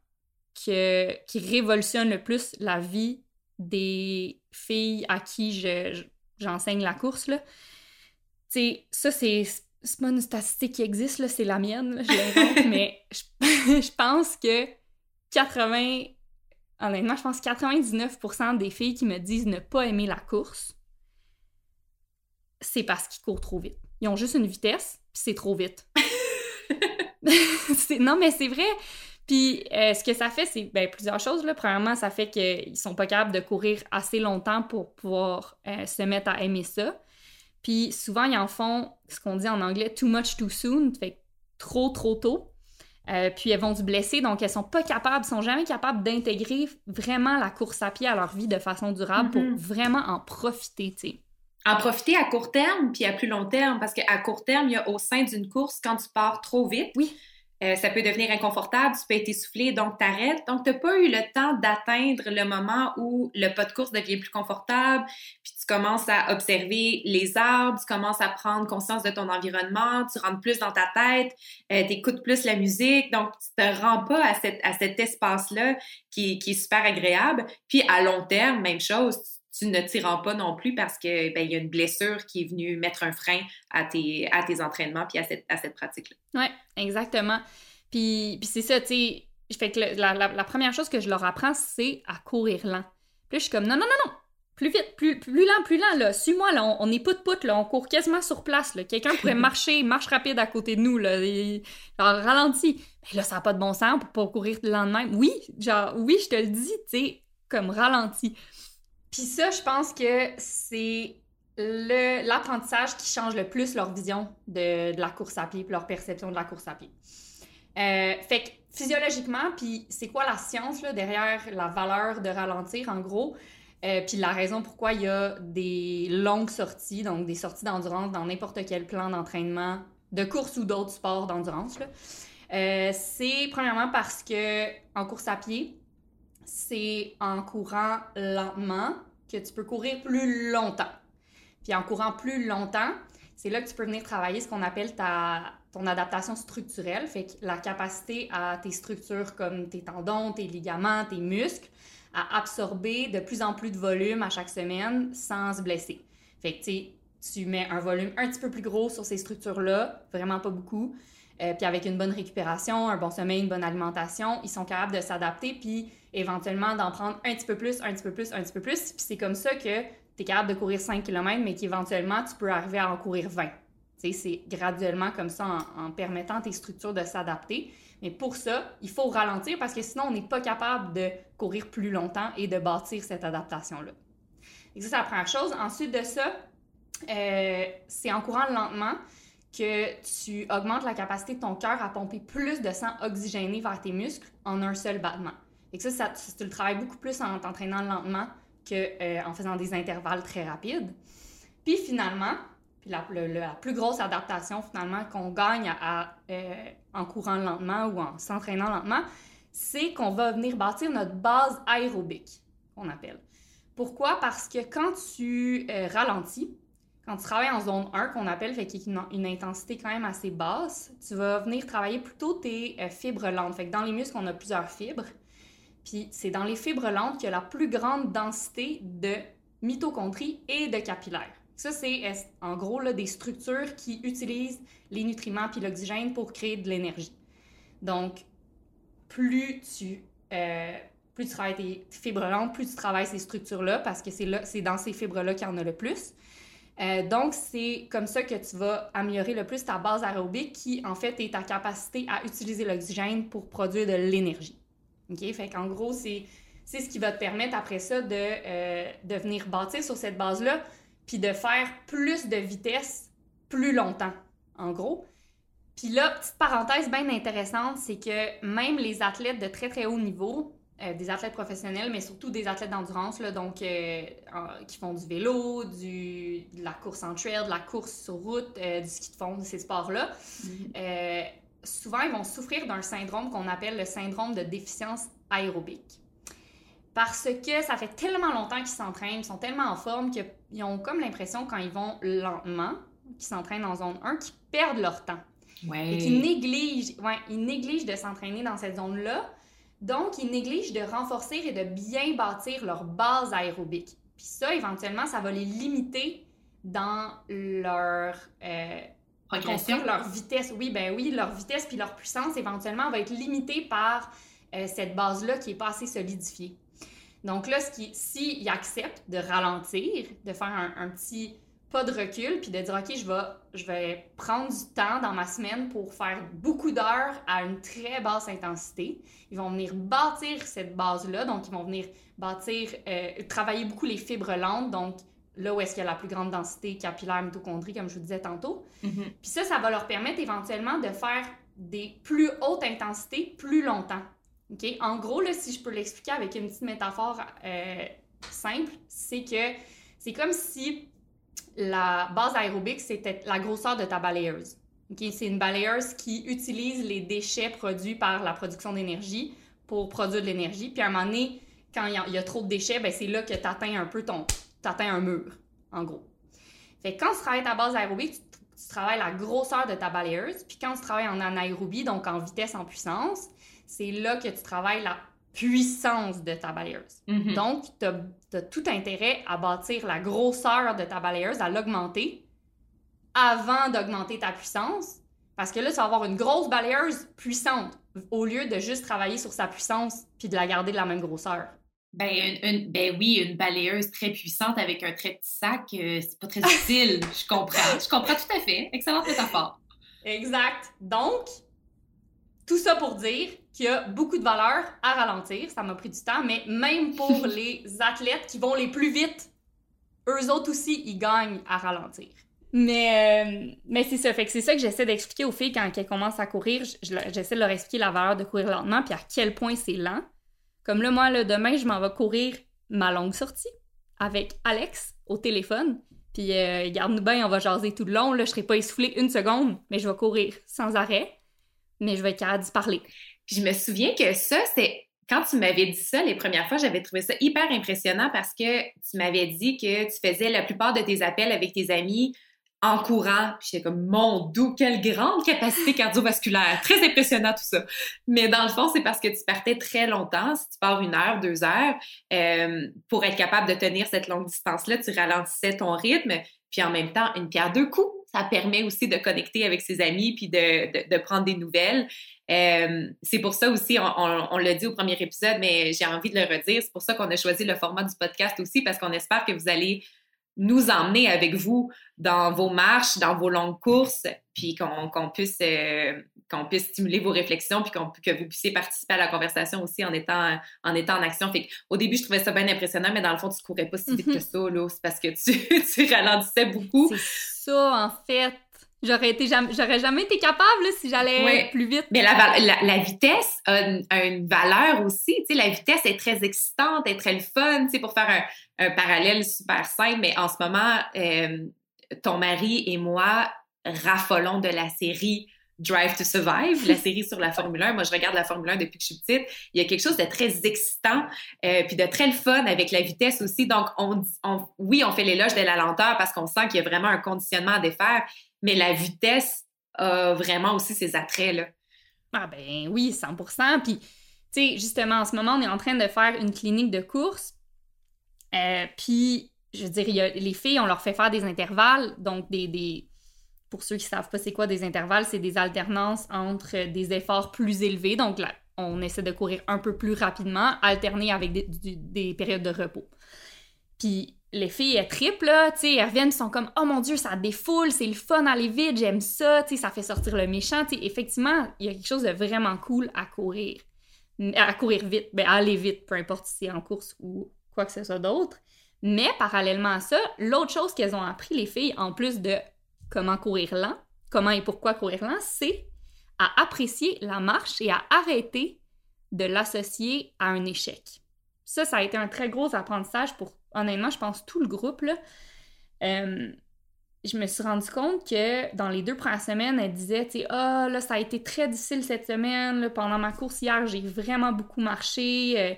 qui révolutionne le plus la vie des filles à qui j'enseigne la course. Là. sais, ça, c'est pas une statistique qui existe, là, c'est la mienne, je l'invente, mais je, je, pense que 80, honnêtement, je pense que 99% des filles qui me disent ne pas aimer la course c'est parce qu'ils courent trop vite. Ils ont juste une vitesse, puis c'est trop vite. non, mais c'est vrai. Puis euh, ce que ça fait, c'est ben, plusieurs choses. Là. Premièrement, ça fait qu'ils sont pas capables de courir assez longtemps pour pouvoir euh, se mettre à aimer ça. Puis souvent, ils en font ce qu'on dit en anglais too much too soon, fait trop trop tôt. Euh, puis elles vont se blesser, donc elles sont pas capables, sont jamais capables d'intégrer vraiment la course à pied à leur vie de façon durable pour mm-hmm. vraiment en profiter, tu sais en profiter à court terme puis à plus long terme parce qu'à court terme, il y a au sein d'une course, quand tu pars trop vite, oui. Euh, ça peut devenir inconfortable, tu peux être essoufflé, donc t'arrêtes. Donc, t'as pas eu le temps d'atteindre le moment où le pas de course devient plus confortable, puis tu commences à observer les arbres, tu commences à prendre conscience de ton environnement, tu rentres plus dans ta tête, euh, tu écoutes plus la musique, donc tu te rends pas à, à cet espace-là qui, qui est super agréable. Puis à long terme, même chose, tu ne t'y rends pas non plus parce que ben, il y a une blessure qui est venue mettre un frein à tes, à tes entraînements puis à cette, à cette pratique-là. Oui, exactement. Puis, puis c'est ça, tu sais. Fait que la, la, première chose que je leur apprends, c'est à courir lent. Puis je suis comme, non, non, non, non, plus vite, plus, plus lent, plus lent, là. Suis-moi, là, on, est pout-pout, là, on court quasiment sur place, là. Quelqu'un pourrait marcher, marche rapide à côté de nous, là. Et, genre, ralentis. Mais là, ça n'a pas de bon sens pour pas courir le lendemain. Oui, genre, oui, je te le dis, tu sais, comme ralenti. Puis ça, je pense que c'est l'apprentissage qui change le plus leur vision de, la course à pied puis leur perception de la course à pied. Euh, fait que physiologiquement, puis c'est quoi la science derrière la valeur de ralentir en gros, euh, puis la raison pourquoi il y a des longues sorties, donc des sorties d'endurance dans n'importe quel plan d'entraînement, de course ou d'autres sports d'endurance, euh, c'est premièrement parce que en course à pied, c'est en courant lentement que tu peux courir plus longtemps. Puis en courant plus longtemps, c'est là que tu peux venir travailler ce qu'on appelle ta, ton adaptation structurelle, fait que la capacité à tes structures comme tes tendons, tes ligaments, tes muscles, à absorber de plus en plus de volume à chaque semaine sans se blesser. Fait que tu mets un volume un petit peu plus gros sur ces structures-là, vraiment pas beaucoup. Euh, puis avec une bonne récupération, un bon sommeil, une bonne alimentation, ils sont capables de s'adapter, puis éventuellement d'en prendre un petit peu plus, un petit peu plus, un petit peu plus. Puis c'est comme ça que tu es capable de courir 5 km, mais qu'éventuellement, tu peux arriver à en courir 20. C'est graduellement comme ça en, permettant tes structures de s'adapter. Mais pour ça, il faut ralentir parce que sinon, on n'est pas capable de courir plus longtemps et de bâtir cette adaptation-là. Ça, c'est la première chose. Ensuite de ça, euh, c'est en courant lentement que tu augmentes la capacité de ton cœur à pomper plus de sang oxygéné vers tes muscles en un seul battement. Et ça, ça, tu le travailles beaucoup plus en t'entraînant lentement qu'en euh, faisant des intervalles très rapides. Puis finalement, puis la, plus grosse adaptation finalement qu'on gagne euh, en courant lentement ou en s'entraînant lentement, c'est qu'on va venir bâtir notre base aérobique, qu'on appelle. Pourquoi? Parce que quand tu euh, ralentis, quand tu travailles en zone 1, qu'on appelle, fait une, intensité quand même assez basse, tu vas venir travailler plutôt tes euh, fibres lentes. Fait que dans les muscles, on a plusieurs fibres. Puis c'est dans les fibres lentes qu'il y a la plus grande densité de mitochondries et de capillaires. Ça, c'est en gros des structures qui utilisent les nutriments puis l'oxygène pour créer de l'énergie. Donc, plus tu, euh, plus tu travailles tes fibres lentes, plus tu travailles ces structures-là, parce que c'est dans ces fibres-là qu'il y en a le plus. Euh, donc, c'est comme ça que tu vas améliorer le plus ta base aérobique qui, en fait, est ta capacité à utiliser l'oxygène pour produire de l'énergie. OK? Fait qu'en gros, c'est, c'est ce qui va te permettre après ça de, euh, de venir bâtir sur cette base-là puis de faire plus de vitesse plus longtemps, en gros. Puis là, petite parenthèse bien intéressante, c'est que même les athlètes de très très haut niveau, euh, des athlètes professionnels, mais surtout des athlètes d'endurance, donc euh, qui font du vélo, du, de la course en trail, de la course sur route, euh, du ski de fond, de ces sports-là. Mm-hmm. souvent, ils vont souffrir d'un syndrome qu'on appelle le syndrome de déficience aérobique. Parce que ça fait tellement longtemps qu'ils s'entraînent, ils sont tellement en forme qu'ils ont comme l'impression, quand ils vont lentement, qu'ils s'entraînent en zone 1, qu'ils perdent leur temps. Ouais. Et qu'ils négligent, ouais, ils négligent de s'entraîner dans cette zone-là donc, ils négligent de renforcer et de bien bâtir leur base aérobique. Puis ça, éventuellement, ça va les limiter dans leur euh, leur vitesse. Oui, ben oui, leur vitesse puis leur puissance éventuellement va être limitée par euh, cette base-là qui est pas assez solidifiée. Donc là, s'ils si acceptent de ralentir, de faire un petit pas de recul, puis de dire, OK, je vais, je vais prendre du temps dans ma semaine pour faire beaucoup d'heures à une très basse intensité. Ils vont venir bâtir cette base-là, donc ils vont venir bâtir, euh, travailler beaucoup les fibres lentes, donc là où est-ce qu'il y a la plus grande densité capillaire mitochondrie, comme je vous disais tantôt. Mm-hmm. Puis ça, ça va leur permettre éventuellement de faire des plus hautes intensités plus longtemps. OK? En gros, là, si je peux l'expliquer avec une petite métaphore euh, simple, c'est que c'est comme si la base aérobique, c'était la grosseur de ta balayeuse. C'est une balayeuse qui utilise les déchets produits par la production d'énergie pour produire de l'énergie. Puis à un moment donné, quand il y, a trop de déchets, ben c'est là que tu atteins un peu ton. Un mur, en gros. Fait quand tu travailles ta base aérobie, tu, tu, travailles la grosseur de ta balayeuse. Puis quand tu travailles en anaérobie, donc en vitesse, en puissance, c'est là que tu travailles la puissance de ta balayeuse. Mhm. Donc, tu as, tout intérêt à bâtir la grosseur de ta balayeuse, à l'augmenter avant d'augmenter ta puissance. Parce que là, tu vas avoir une grosse balayeuse puissante au lieu de juste travailler sur sa puissance puis de la garder de la même grosseur. Ben, une, ben oui, une balayeuse très puissante avec un très petit sac, euh, c'est pas très utile. je comprends. Je comprends tout à fait. Excellente métaphore. Exact. Donc, tout ça pour dire qu'il y a beaucoup de valeur à ralentir. Ça m'a pris du temps, mais même pour les athlètes qui vont les plus vite, eux autres aussi, ils gagnent à ralentir. Mais, euh, mais c'est ça. Fait que c'est ça que j'essaie d'expliquer aux filles quand elles commencent à courir. J'essaie de leur expliquer la valeur de courir lentement puis à quel point c'est lent. Comme là, moi, demain, je m'en vais courir ma longue sortie avec Alex au téléphone. Puis, euh, garde-nous bien, on va jaser tout le long. Là, je serai pas essoufflée une seconde, mais je vais courir sans arrêt. Mais je vais être capable d'y parler. Je me souviens que ça, c'est quand tu m'avais dit ça les premières fois, j'avais trouvé ça hyper impressionnant parce que tu m'avais dit que tu faisais la plupart de tes appels avec tes amis en courant. Puis j'étais comme, mon doux, quelle grande capacité cardiovasculaire. Très impressionnant tout ça. Mais dans le fond, c'est parce que tu partais très longtemps. Si tu pars une heure, deux heures, euh, pour être capable de tenir cette longue distance-là, tu ralentissais ton rythme. Puis en même temps, une pierre deux coups. Ça permet aussi de connecter avec ses amis puis de, prendre des nouvelles. Euh, c'est pour ça aussi, on, on l'a dit au premier épisode, mais j'ai envie de le redire. C'est pour ça qu'on a choisi le format du podcast aussi, parce qu'on espère que vous allez nous emmener avec vous dans vos marches, dans vos longues courses, puis qu'on puisse, euh, qu'on puisse stimuler vos réflexions, puis que vous puissiez participer à la conversation aussi en étant en, étant en action. Fait au début, je trouvais ça bien impressionnant, mais dans le fond, tu courais pas si vite que mhm. ça, là. C'est parce que tu, tu ralentissais beaucoup. C'est ça, en fait. J'aurais été jamais, j'aurais jamais été capable si j'allais plus vite. Mais la, la, vitesse a une, valeur aussi. Tu sais, la vitesse est très excitante, est très fun. Tu sais, pour faire un, un, parallèle super simple, mais en ce moment, euh, ton mari et moi raffolons de la série Drive to Survive, la série sur la Formule 1. Moi, je regarde la Formule 1 depuis que je suis petite. Il y a quelque chose de très excitant, euh, puis de très fun avec la vitesse aussi. Donc, on, oui, on fait l'éloge de la lenteur parce qu'on sent qu'il y a vraiment un conditionnement à défaire, mais la vitesse a vraiment aussi ses attraits, là. Ah ben oui, 100% Puis, tu sais, justement, en ce moment, on est en train de faire une clinique de course. Euh, puis, je veux dire, les filles, on leur fait faire des intervalles, donc des, pour ceux qui savent pas c'est quoi des intervalles, c'est des alternances entre des efforts plus élevés, donc là, on essaie de courir un peu plus rapidement, alterner avec des, périodes de repos. Puis les filles, elles triplent, là, tu sais, elles reviennent, sont comme « Oh mon Dieu, ça défoule, c'est le fun aller vite, j'aime ça, tu sais, ça fait sortir le méchant. » Tu sais, effectivement, il y a quelque chose de vraiment cool à courir. À courir vite, ben, aller vite, peu importe si c'est en course ou quoi que ce soit d'autre. Mais parallèlement à ça, l'autre chose qu'elles ont appris, les filles, en plus de comment courir lent, comment et pourquoi courir lent, c'est à apprécier la marche et à arrêter de l'associer à un échec. Ça, ça a été un très gros apprentissage pour, honnêtement, je pense, tout le groupe. Euh, je me suis rendu compte que dans les deux premières semaines, elle disait, tu ah, là, ça a été très difficile cette semaine. pendant ma course hier, j'ai vraiment beaucoup marché. Euh,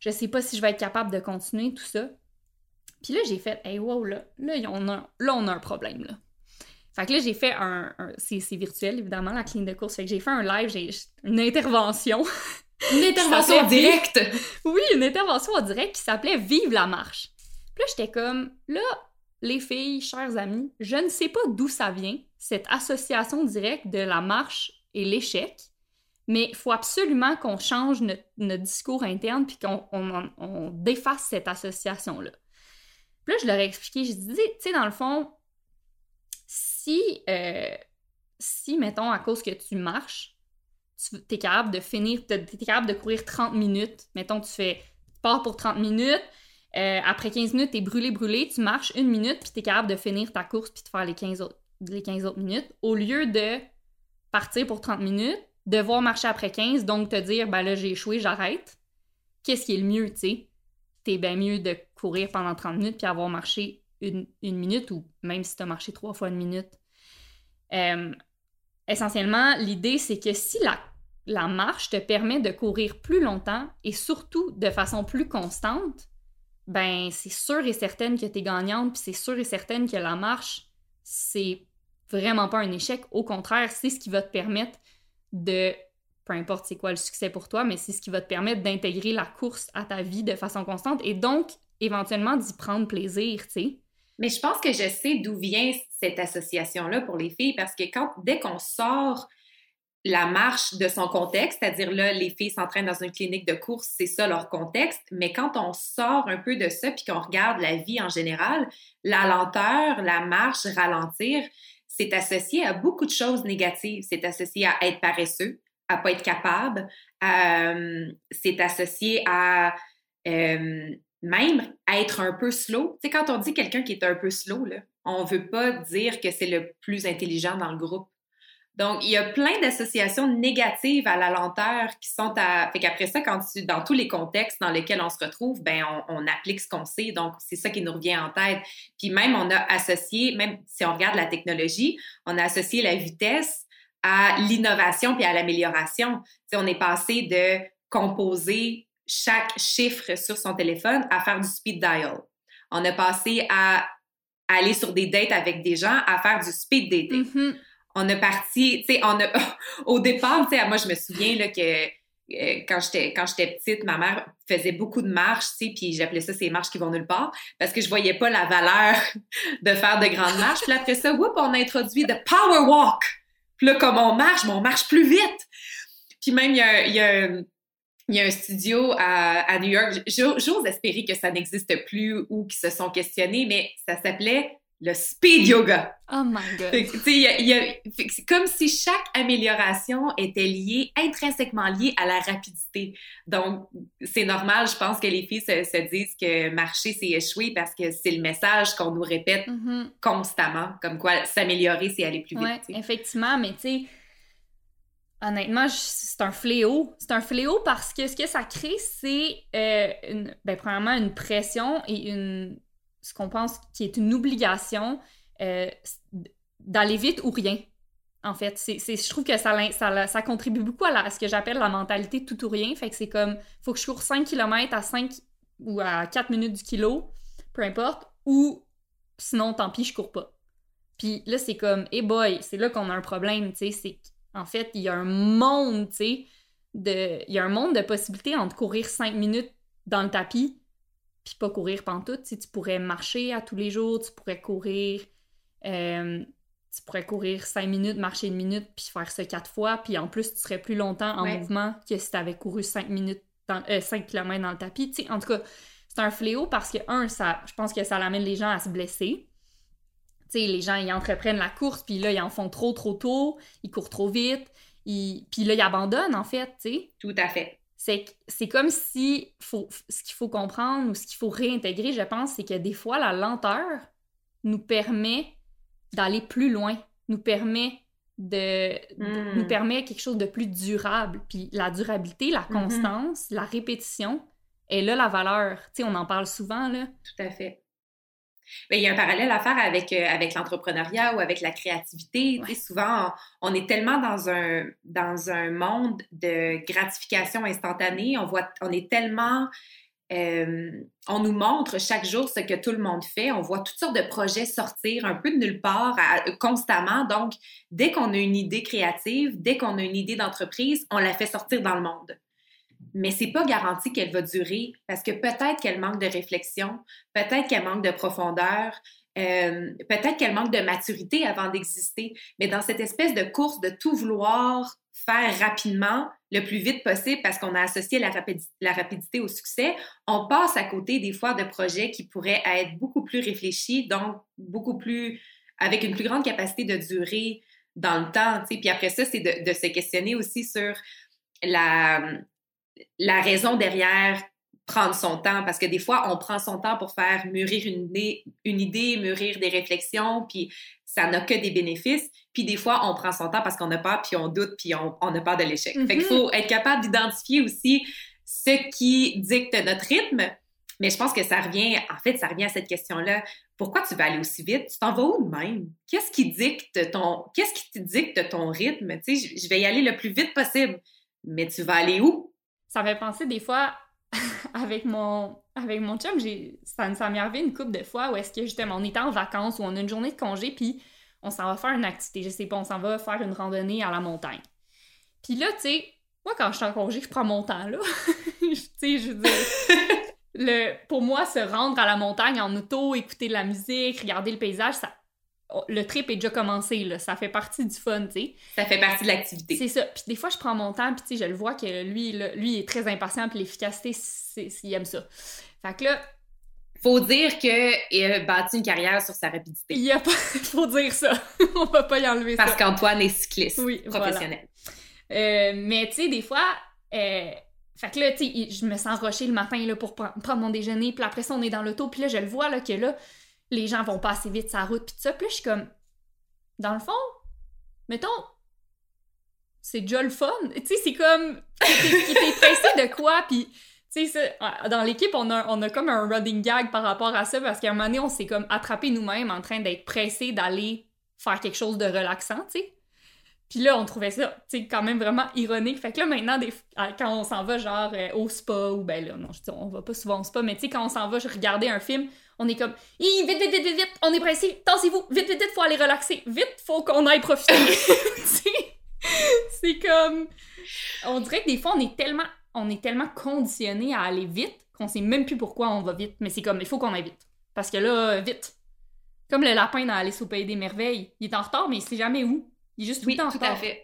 je sais pas si je vais être capable de continuer, tout ça. Puis là, j'ai fait, hey, wow, là, là, on a, là, on a un problème, là. Fait que là, j'ai fait un. c'est, virtuel, évidemment, la clinique de course. Fait que j'ai fait un live, j'ai une intervention. Une intervention en direct! oui, une intervention en direct qui s'appelait Vive la marche. Puis là, j'étais comme, là, les filles, chers amis, je ne sais pas d'où ça vient, cette association directe de la marche et l'échec, mais il faut absolument qu'on change notre, discours interne puis qu'on on défasse cette association-là. Puis là, je leur ai expliqué, je dis, tu sais, dans le fond, si, euh, si, mettons, à cause que tu marches, tu es capable de finir, tu es capable de courir 30 minutes, mettons, tu fais, tu pars pour 30 minutes, euh, après 15 minutes, tu es brûlé, brûlé, tu marches une minute, puis tu es capable de finir ta course, puis de faire les 15 autres, les 15 autres minutes, au lieu de partir pour 30 minutes, devoir marcher après 15, donc te dire, ben là, j'ai échoué, j'arrête. Qu'est-ce qui est le mieux, tu sais? T'es bien mieux de courir pendant 30 minutes puis avoir marché une, minute ou même si tu as marché trois fois une minute. Euh, essentiellement, l'idée, c'est que si la, marche te permet de courir plus longtemps et surtout de façon plus constante, ben c'est sûr et certain que tu es gagnante, puis c'est sûr et certain que la marche, c'est vraiment pas un échec. Au contraire, c'est ce qui va te permettre de, peu importe c'est quoi le succès pour toi, mais c'est ce qui va te permettre d'intégrer la course à ta vie de façon constante et donc éventuellement d'y prendre plaisir, tu sais. Mais je pense que je sais d'où vient cette association-là pour les filles parce que quand, dès qu'on sort la marche de son contexte, c'est-à-dire là, les filles s'entraînent dans une clinique de course, c'est ça leur contexte, mais quand on sort un peu de ça puis qu'on regarde la vie en général, la lenteur, la marche, ralentir, c'est associé à beaucoup de choses négatives. C'est associé à être paresseux, à pas être capable, euh, c'est associé à euh, même être un peu slow. Tu sais, quand on dit quelqu'un qui est un peu slow, là, on veut pas dire que c'est le plus intelligent dans le groupe. Donc, il y a plein d'associations négatives à la lenteur qui sont à. Fait qu'après ça, quand tu, dans tous les contextes dans lesquels on se retrouve, ben, on, applique ce qu'on sait. Donc, c'est ça qui nous revient en tête. Puis même, on a associé, même si on regarde la technologie, on a associé la vitesse à l'innovation puis à l'amélioration. On est passé de composer chaque chiffre sur son téléphone à faire du speed dial. On a passé à aller sur des dates avec des gens à faire du speed dating. Mm-hmm on a parti, tu sais, on a, au départ, tu sais, moi, je me souviens, là, que euh, quand j'étais quand j'étais petite, ma mère faisait beaucoup de marches, tu sais, puis j'appelais ça ces marches qui vont nulle part parce que je voyais pas la valeur de faire de grandes marches. Puis après ça, whoop, on a introduit de power walk. Puis là, comme on marche, mais on marche plus vite. Puis même il y a, il y a il y a un studio à, à New York. J'ose espérer que ça n'existe plus ou qu'ils se sont questionnés, mais ça s'appelait le speed yoga. Oh my god. C'est comme si chaque amélioration était liée, intrinsèquement liée à la rapidité. Donc, c'est normal, je pense que les filles se, disent que marcher, c'est échouer parce que c'est le message qu'on nous répète mm-hmm. constamment, comme quoi s'améliorer, c'est aller plus vite. Ouais, effectivement, mais tu sais, honnêtement, c'est un fléau. C'est un fléau parce que ce que ça crée, c'est, euh, ben, premièrement, une pression et une ce qu'on pense qui est une obligation euh, d'aller vite ou rien. En fait, je trouve que ça, ça, contribue beaucoup à, ce que j'appelle la mentalité tout ou rien. Fait que c'est comme, faut que je cours 5 km à 5 ou à 4 minutes du kilo, peu importe, ou sinon, tant pis, je cours pas. Puis là, c'est comme, hey boy, c'est là qu'on a un problème, tu sais, c'est en fait, il y a un monde, tu sais, de, il y a un monde de possibilités entre courir 5 minutes dans le tapis puis pas courir pantoute. Tu, tu pourrais marcher à tous les jours, tu pourrais courir. Euh, tu pourrais courir cinq minutes, marcher une minute, puis faire ça quatre fois, puis en plus, tu serais plus longtemps en mouvement que si tu avais couru cinq minutes, dans, euh, 5 km dans le tapis. Tu sais, en tout cas, c'est un fléau parce que, un, ça, je pense que ça amène les gens à se blesser. Tu sais, les gens, ils entreprennent la course, puis là, ils en font trop, trop tôt, ils courent trop vite, ils... puis là, ils abandonnent, en fait, tu sais. Tout à fait c'est comme si faut, ce qu'il faut comprendre ou ce qu'il faut réintégrer, je pense, c'est que des fois, la lenteur nous permet d'aller plus loin, nous permet de, nous hmm. permet quelque chose de plus durable. Puis la durabilité, la mm-hmm. constance, la répétition, est là la valeur. Tu sais, on en parle souvent, là. Tout à fait. Ben, il y a un parallèle à faire avec, euh, avec l'entrepreneuriat ou avec la créativité. souvent, on, est tellement dans un, dans un monde de gratification instantanée. On, voit, on est tellement... Euh, on nous montre chaque jour ce que tout le monde fait. On voit toutes sortes de projets sortir un peu de nulle part constamment. Donc, dès qu'on a une idée créative, dès qu'on a une idée d'entreprise, on la fait sortir dans le monde mais c'est pas garanti qu'elle va durer parce que peut-être qu'elle manque de réflexion, peut-être qu'elle manque de profondeur, euh, peut-être qu'elle manque de maturité avant d'exister. Mais dans cette espèce de course de tout vouloir faire rapidement, le plus vite possible parce qu'on a associé la, rapidité au succès, on passe à côté des fois de projets qui pourraient être beaucoup plus réfléchis, donc beaucoup plus avec une plus grande capacité de durer dans le temps. Puis après ça, c'est de se questionner aussi sur la, la raison derrière prendre son temps, parce que des fois, on prend son temps pour faire mûrir une idée, une idée mûrir des réflexions, puis ça n'a que des bénéfices. Puis des fois, on prend son temps parce qu'on a peur, puis on doute, puis on, on a peur de l'échec. Fait qu'il mm-hmm. faut être capable d'identifier aussi ce qui dicte notre rythme Mais je pense que ça revient, en fait, ça revient à cette question-là. Pourquoi tu vas aller aussi vite? Tu t'en vas où de même? Qu'est-ce qui dicte ton, qu'est-ce qui te dicte ton rythme? Tu sais, je vais y aller le plus vite possible. Mais tu vas aller où? Ça me fait penser des fois avec mon avec mon chum, j'ai ça, ça m'est arrivé une couple de fois où est-ce que justement on était en vacances ou on a une journée de congé puis on s'en va faire une activité, je sais pas, on s'en va faire une randonnée à la montagne. Puis là, tu sais, moi quand je suis en congé, je prends mon temps là. tu sais, je veux dire le pour moi se rendre à la montagne en auto, écouter de la musique, regarder le paysage, ça le trip est déjà commencé, là. Ça fait partie du fun, tu sais. Ça fait partie de l'activité. C'est ça. Puis des fois, je prends mon temps, puis tu sais, je le vois que lui, lui, est très impatient, puis l'efficacité, il aime ça. Fait que là... Faut dire qu'il a bâti une carrière sur sa rapidité. Il a pas... Faut dire ça. On va pas y enlever Parce ça. Parce qu'Antoine est cycliste oui, professionnel. Euh, mais tu sais, des fois... Euh... Fait que là, tu sais, je me sens rocher le matin là, pour prendre mon déjeuner, puis après ça, on est dans l'auto, puis là, je le vois là, que là, les gens vont passer vite sa route, puis tout ça. Puis je suis comme, dans le fond, mettons, c'est déjà le fun. Tu sais, c'est comme, t'es pressé de quoi, puis sais, dans l'équipe, on a, comme un running gag par rapport à ça, parce qu'à un moment donné, on s'est comme attrapé nous-mêmes en train d'être pressé d'aller faire quelque chose de relaxant, tu sais. Puis là, on trouvait ça, tu sais, quand même vraiment ironique. Fait que là, maintenant, des, quand on s'en va, genre, euh, au spa, ou ben là, non, je dis, on va pas souvent au spa, mais tu sais, quand on s'en va regarder un film, on est comme, vite, vite, vite, vite, vite, on est pressé, tassez-vous, vite, vite, vite, faut aller relaxer, vite, faut qu'on aille profiter. c'est comme, on dirait que des fois, on est tellement, on est tellement conditionné à aller vite qu'on sait même plus pourquoi on va vite, mais c'est comme, il faut qu'on aille vite. Parce que là, vite. Comme le lapin dans Alice au Pays des Merveilles. Il est en retard, mais il sait jamais où. Il est juste tout oui, en tout à fait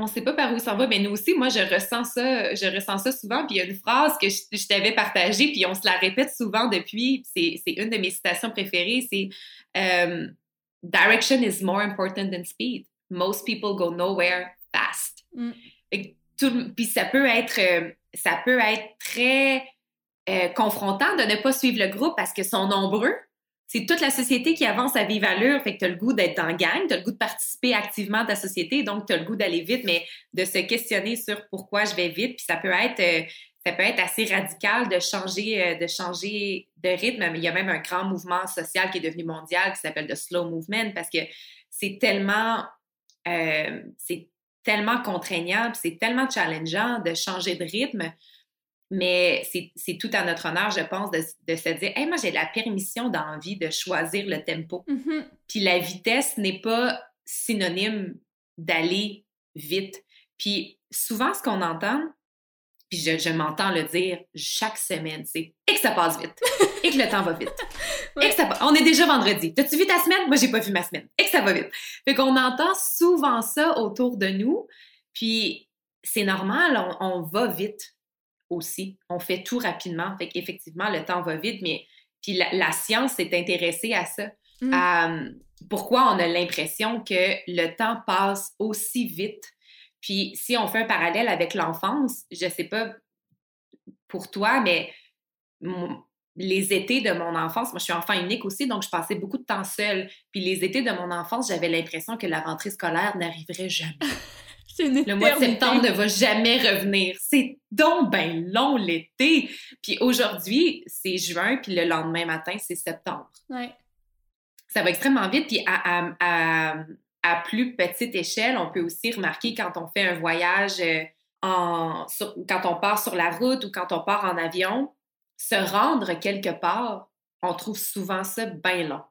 on sait pas par où ça va, mais nous aussi, moi, je ressens ça, je ressens ça souvent. Puis il y a une phrase que je, t'avais partagée, puis on se la répète souvent depuis. C'est une de mes citations préférées, c'est euh, Direction is more important than speed. Most people go nowhere fast. Mm. puis ça peut être, euh, ça peut être très euh, confrontant de ne pas suivre le groupe parce qu'ils sont nombreux c'est toute la société qui avance à vive allure, fait que tu as le goût d'être en gang, tu as le goût de participer activement à ta société, donc tu as le goût d'aller vite, mais de se questionner sur pourquoi je vais vite, puis ça peut être euh, assez radical de changer euh, de changer de rythme, il y a même un grand mouvement social qui est devenu mondial qui s'appelle le slow movement parce que c'est tellement euh, c'est tellement contraignant, c'est tellement challengeant de changer de rythme mais c'est tout à notre honneur, je pense, de, de se dire hey, moi, j'ai la permission d'envie de choisir le tempo. Mm-hmm. Puis la vitesse n'est pas synonyme d'aller vite. Puis souvent, ce qu'on entend, puis je, je m'entends le dire chaque semaine, c'est et que ça passe vite, et que le temps va vite. Et que ça On est déjà vendredi. T'as-tu vu ta semaine? Moi, j'ai pas vu ma semaine. Et que ça va vite. Fait qu'on entend souvent ça autour de nous, puis c'est normal, on, on va vite aussi. On fait tout rapidement. Fait qu'effectivement, le temps va vite, mais puis la, science s'est intéressée à ça. Mm. pourquoi on a l'impression que le temps passe aussi vite? Puis si on fait un parallèle avec l'enfance, je sais pas pour toi, mais les étés de mon enfance, moi je suis enfant unique aussi, donc je passais beaucoup de temps seule. Puis les étés de mon enfance, j'avais l'impression que la rentrée scolaire n'arriverait jamais. Le mois de septembre ne va jamais revenir. C'est donc ben long l'été. Puis aujourd'hui, c'est juin, puis le lendemain matin, c'est septembre. Ouais. Ça va extrêmement vite. Puis à, à, plus petite échelle, on peut aussi remarquer quand on fait un voyage, euh, en, quand on part sur la route ou quand on part en avion, se rendre quelque part, on trouve souvent ça bien long.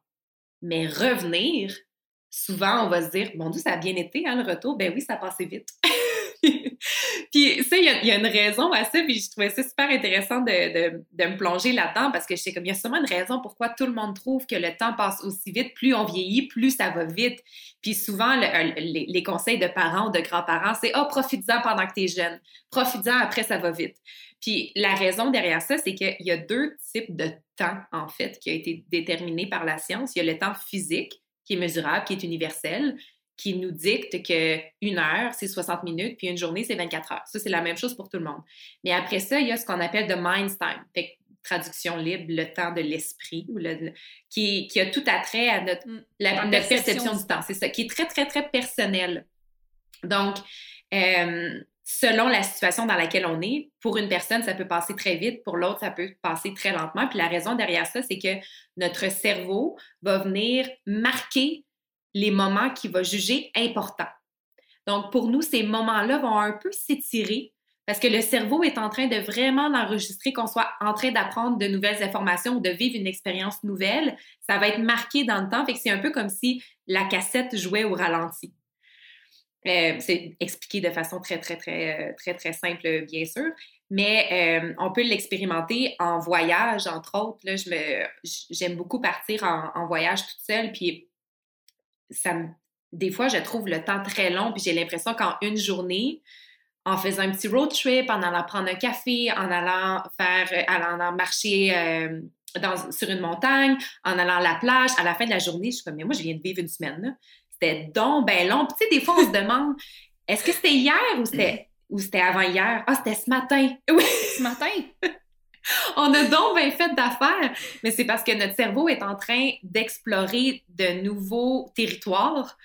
Mais revenir, souvent, on va se dire, bon Dieu, ça a bien été, hein, le retour. Ben oui, ça a vite. puis ça, il y, a une raison à ça, puis je trouvais ça super intéressant de, me plonger là-dedans parce que je sais comme il y a sûrement une raison pourquoi tout le monde trouve que le temps passe aussi vite. Plus on vieillit, plus ça va vite. Puis souvent, les, conseils de parents ou de grands-parents, c'est « Ah, oh, profites-en pendant que tu es jeune. Profites-en, après, ça va vite. » Puis la raison derrière ça, c'est qu'il y a deux types de temps, en fait, qui a été déterminé par la science. Il y a le temps physique, qui est mesurable, qui est universel, qui nous dicte que une heure, c'est 60 minutes, puis une journée, c'est 24 heures. Ça, c'est la même chose pour tout le monde. Mais après ça, il y a ce qu'on appelle the mind's time. Fait traduction libre, le temps de l'esprit, qui, qui, a tout attrait à notre, mm. perception, du temps. C'est ça, qui est très, très, très personnel. Donc, euh, selon la situation dans laquelle on est. Pour une personne, ça peut passer très vite, pour l'autre, ça peut passer très lentement. Puis la raison derrière ça, c'est que notre cerveau va venir marquer les moments qu'il va juger importants. Donc, pour nous, ces moments-là vont un peu s'étirer parce que le cerveau est en train de vraiment l'enregistrer, qu'on soit en train d'apprendre de nouvelles informations ou de vivre une expérience nouvelle. Ça va être marqué dans le temps. Fait c'est un peu comme si la cassette jouait au ralenti. Euh, c'est expliqué de façon très, très, très, euh, très, très simple, bien sûr. Mais euh, on peut l'expérimenter en voyage, entre autres. Là, je me, j'aime beaucoup partir en, voyage toute seule. Puis ça des fois, je trouve le temps très long. Puis j'ai l'impression qu'en une journée, en faisant un petit road trip, en allant prendre un café, en allant faire, allant marcher dans, sur une montagne, en allant à la plage, à la fin de la journée, je suis comme, mais moi, je viens de vivre une semaine. Là c'était donc ben long. tu sais, des fois, on se demande, est-ce que c'était hier ou c'était, ou c'était avant hier? Ah, c'était ce matin. Oui, ce matin? on a donc bien fait d'affaires, mais c'est parce que notre cerveau est en train d'explorer de nouveaux territoires.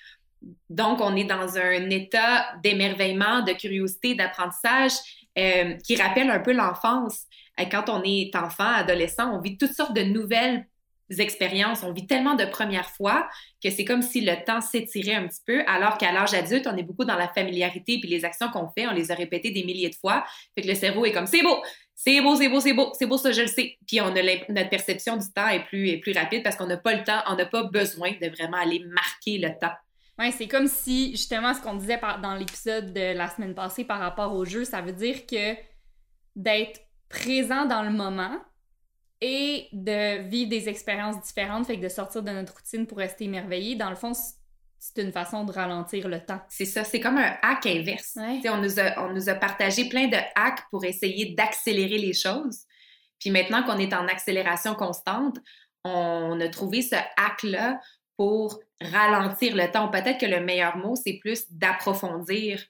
Donc, on est dans un état d'émerveillement, de curiosité, d'apprentissage euh, qui rappelle un peu l'enfance. Quand on est enfant, adolescent, on vit toutes sortes de nouvelles expériences, on vit tellement de premières fois que c'est comme si le temps s'étirait un petit peu, alors qu'à l'âge adulte, on est beaucoup dans la familiarité, puis les actions qu'on fait, on les a répétées des milliers de fois. Fait que le cerveau est comme c'est beau, c'est beau, c'est beau, c'est beau, c'est beau, ça je le sais. Puis on a notre perception du temps est plus, est plus rapide parce qu'on n'a pas le temps, on n'a pas besoin de vraiment aller marquer le temps. Oui, c'est comme si, justement, ce qu'on disait dans l'épisode de la semaine passée par rapport au jeu, ça veut dire que d'être présent dans le moment, et de vivre des expériences différentes, fait que de sortir de notre routine pour rester émerveillé, dans le fond, c'est une façon de ralentir le temps. C'est ça, c'est comme un hack inverse. On, nous a, on nous a partagé plein de hacks pour essayer d'accélérer les choses. Puis maintenant qu'on est en accélération constante, on a trouvé ce hack-là pour ralentir le temps. Peut-être que le meilleur mot, c'est plus d'approfondir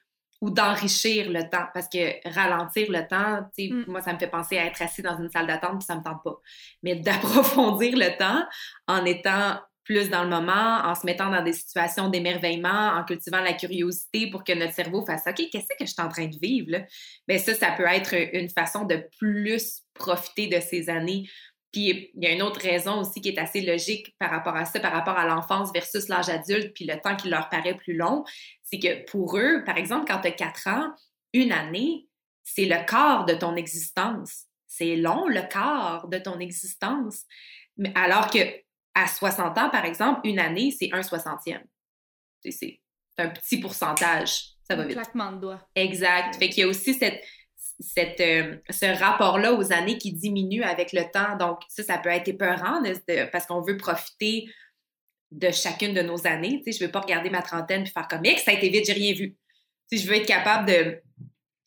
ou d'enrichir le temps. Parce que ralentir le temps, mm. moi, ça me fait penser à être assis dans une salle d'attente, puis ça me tente pas. Mais d'approfondir le temps en étant plus dans le moment, en se mettant dans des situations d'émerveillement, en cultivant la curiosité pour que notre cerveau fasse OK, qu'est-ce que je suis en train de vivre? Là? Bien, ça, ça peut être une façon de plus profiter de ces années puis il y a une autre raison aussi qui est assez logique par rapport à ça, par rapport à l'enfance versus l'âge adulte, puis le temps qui leur paraît plus long, c'est que pour eux, par exemple, quand tu as 4 ans, une année, c'est le quart de ton existence. C'est long, le quart de ton existence. Alors que à 60 ans, par exemple, une année, c'est un soixantième. C'est un petit pourcentage. Ça va vite. claquement de doigts. Exact. Fait qu'il y a aussi cette, cette, euh, ce rapport-là aux années qui diminue avec le temps. Donc, ça, ça peut être épeurant parce qu'on veut profiter de chacune de nos années. Tu je veux pas regarder ma trentaine et faire comme X, ça a été vite, j'ai rien vu. Je veux être capable de,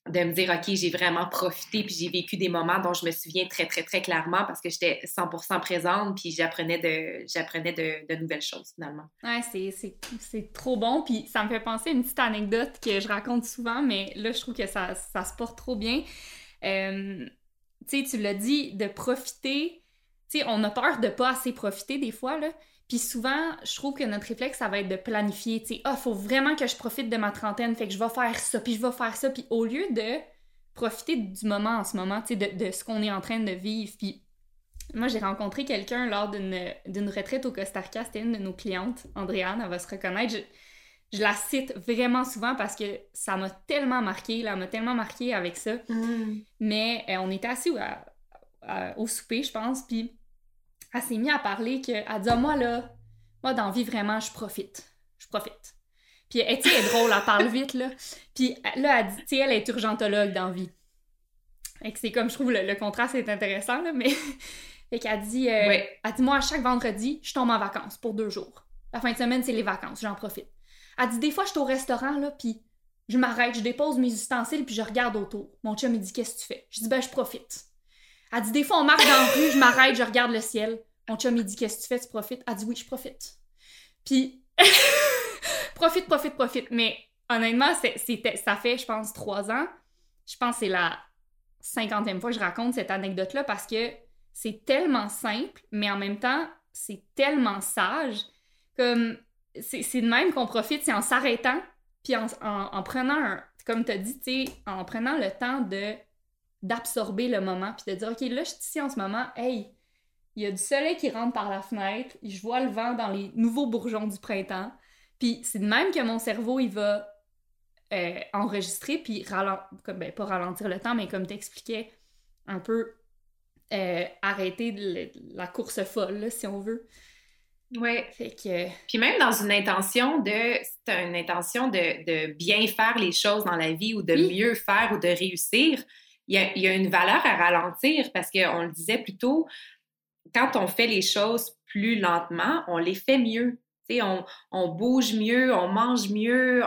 de me dire, OK, j'ai vraiment profité, puis j'ai vécu des moments dont je me souviens très, très, très clairement parce que j'étais 100% présente, puis j'apprenais de, nouvelles choses, finalement. Ouais, c'est trop bon, puis ça me fait penser à une petite anecdote que je raconte souvent, mais là, je trouve que ça, se porte trop bien. Tu sais, tu l'as dit, de profiter. Tu sais, on a peur de pas assez profiter des fois, là. Puis souvent, je trouve que notre réflexe, ça va être de planifier, tu sais, ah, faut vraiment que je profite de ma trentaine, fait que je vais faire ça, puis je vais faire ça, puis au lieu de profiter du moment en ce moment, tu sais, de, de, ce qu'on est en train de vivre. Puis moi, j'ai rencontré quelqu'un lors d'une retraite au Costa Rica, c'était une de nos clientes, Andréane, elle va se reconnaître. Je, la cite vraiment souvent parce que ça m'a tellement marqué, là, m'a tellement marqué avec ça. Mm. Mais euh, on était assis au souper, je pense, puis elle s'est mise à parler que, elle dit, ah, moi, là, moi, dans vie, vraiment, je profite. Je profite. Puis, elle, elle est drôle, elle parle vite, là. Puis, là, elle dit, tu sais, elle est urgentologue dans vie. Et que c'est comme, je trouve, le, contraste est intéressant, là, mais... fait qu'elle dit, euh, elle dit, moi, à chaque vendredi, je tombe en vacances pour deux jours. La fin de semaine, c'est les vacances, j'en profite. Elle dit, des fois, je suis au restaurant, là, puis je m'arrête, je dépose mes ustensiles, puis je regarde autour. Mon chum, il dit, qu'est-ce que tu fais? Je dis, ben, je profite. Elle dit, des fois, on marche dans la rue, je m'arrête, je regarde le ciel. Mon chum, il dit, qu'est-ce que tu fais? Tu profites? Elle dit, oui, je profite. Puis, profite, profite, profite. Mais honnêtement, ça fait, je pense, trois ans. Je pense que c'est la cinquantième fois que je raconte cette anecdote-là parce que c'est tellement simple, mais en même temps, c'est tellement sage. Comme, c'est, de même qu'on profite, c'est en s'arrêtant, puis en, en, prenant un, comme tu as dit, tu en prenant le temps de d'absorber le moment, puis de dire, OK, là, je suis ici en ce moment, hey, il y a du soleil qui rentre par la fenêtre, je vois le vent dans les nouveaux bourgeons du printemps, puis c'est de même que mon cerveau, il va euh, enregistrer, puis comme, ben, pas ralentir le temps, mais comme t'expliquais, un peu euh, arrêter la course folle, si on veut. Oui. Que... Puis même dans une intention de, c'est une intention de, de, bien faire les choses dans la vie ou de mieux faire ou de réussir, il y a, y a, une valeur à ralentir parce qu'on le disait plus tôt, quand on fait les choses plus lentement, on les fait mieux. On, on, bouge mieux, on mange mieux,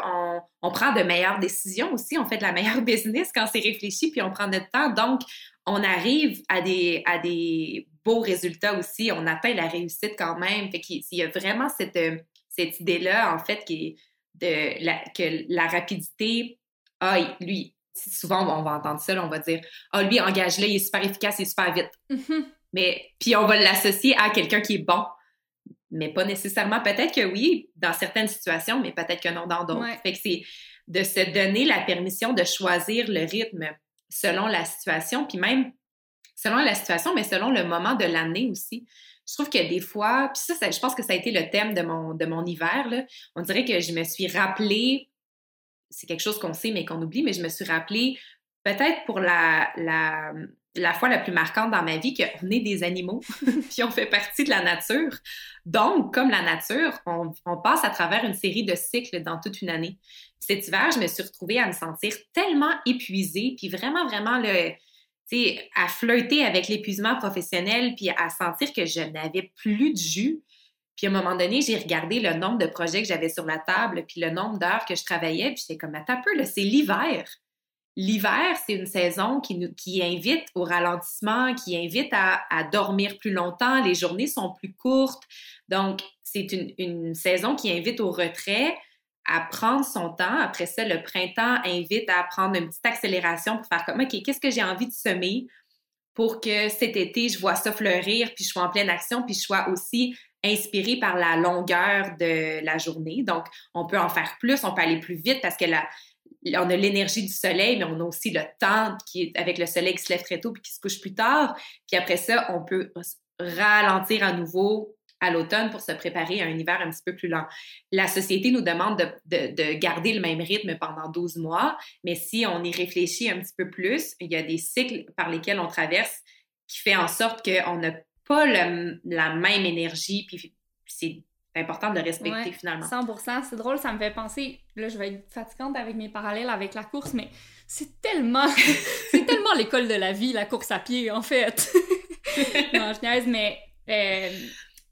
on, prend de meilleures décisions aussi, on fait de la meilleure business quand c'est réfléchi, puis on prend notre temps. Donc, on arrive à des, à des beaux résultats aussi, on atteint la réussite quand même. Fait qu'il y a vraiment cette, euh, cette idée-là, en fait, de que la rapidité, ah, lui, souvent on va entendre ça, on va dire, ah, lui, engage-le, il est super efficace, il est super vite. Mm-hmm. Mais, puis on va l'associer à quelqu'un qui est bon. Mais pas nécessairement. Peut-être que oui, dans certaines situations, mais peut-être que non dans d'autres. Fait que c'est de se donner la permission de choisir le rythme selon la situation, puis même selon la situation, mais selon le moment de l'année aussi. Je trouve que des fois, puis ça, je pense que ça a été le thème de mon, de mon hiver, là. on dirait que je me suis rappelé, c'est quelque chose qu'on sait mais qu'on oublie, mais je me suis rappelé peut-être pour la, la, la fois la plus marquante dans ma vie qu'on est des animaux, puis on fait partie de la nature. Donc, comme la nature, on, passe à travers une série de cycles dans toute une année. Cet hiver, je me suis retrouvée à me sentir tellement épuisée, puis vraiment, vraiment, le, à flirter avec l'épuisement professionnel, puis à sentir que je n'avais plus de jus. Puis à un moment donné, j'ai regardé le nombre de projets que j'avais sur la table, puis le nombre d'heures que je travaillais, puis j'étais comme, attends un peu, c'est l'hiver. L'hiver, c'est une saison qui, nous, invite au ralentissement, qui invite à, dormir plus longtemps. Les journées sont plus courtes. Donc, c'est une, une, saison qui invite au retrait, à prendre son temps. Après ça, le printemps invite à prendre une petite accélération pour faire comme, OK, qu'est-ce que j'ai envie de semer pour que cet été, je vois ça fleurir, puis je sois en pleine action, puis je sois aussi inspirée par la longueur de la journée. Donc, on peut en faire plus, on peut aller plus vite parce que la, on a l'énergie du soleil, mais on a aussi le temps qui est avec le soleil qui se lève très tôt puis qui se couche plus tard. Puis après ça, on peut ralentir à nouveau à l'automne pour se préparer à un hiver un petit peu plus lent. La société nous demande de, garder le même rythme pendant 12 mois, mais si on y réfléchit un petit peu plus, il y a des cycles par lesquels on traverse qui fait en sorte qu'on n'a pas la même énergie, puis c'est important de respecter finalement. 100 C'est drôle, ça me fait penser, là je vais être fatigante avec mes parallèles avec la course, mais c'est tellement, c'est tellement l'école de la vie, la course à pied en fait. non, je niaise, mais euh,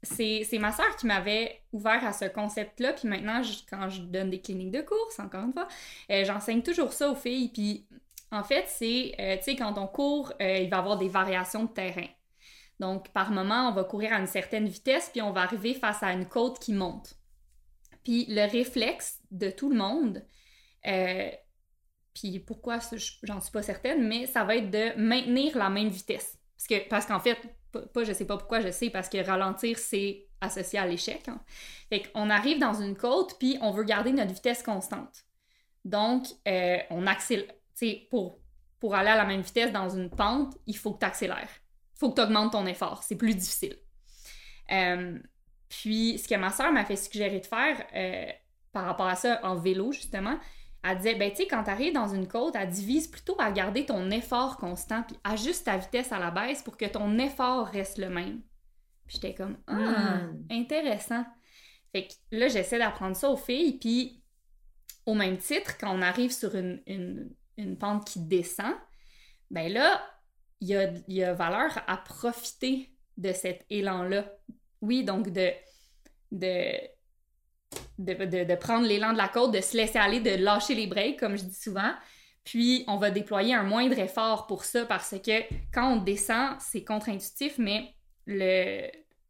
c'est ma soeur qui m'avait ouvert à ce concept-là, puis maintenant, quand je donne des cliniques de course, encore une fois, euh, j'enseigne toujours ça aux filles, puis en fait, c'est, euh, tu sais, quand on court, il va y avoir des variations de terrain. Donc, par moment, on va courir à une certaine vitesse, puis on va arriver face à une côte qui monte. Puis le réflexe de tout le monde, euh, puis pourquoi, j'en suis pas certaine, mais ça va être de maintenir la même vitesse. Parce que parce qu'en fait, pas, je sais pas pourquoi, je sais parce que ralentir, c'est associé à l'échec. Hein. Fait qu'on arrive dans une côte, puis on veut garder notre vitesse constante. Donc, euh, on accélère. Pour, pour aller à la même vitesse dans une pente, il faut que tu accélères faut que tu augmentes ton effort. C'est plus difficile. Euh, puis, ce que ma soeur m'a fait suggérer de faire euh, par rapport à ça en vélo, justement, elle disait, ben, tu sais, quand tu arrives dans une côte, elle divise plutôt à garder ton effort constant, puis ajuste ta vitesse à la baisse pour que ton effort reste le même. Puis j'étais comme, ah, hmm. intéressant. Fait que là, j'essaie d'apprendre ça aux filles, puis au même titre, quand on arrive sur une, une, une pente qui descend, ben là, il y a, valeur à profiter de cet élan-là. Oui, donc de, de, de, prendre l'élan de la côte, de se laisser aller, de lâcher les breaks, comme je dis souvent. Puis, on va déployer un moindre effort pour ça parce que quand on descend, c'est contre-intuitif, mais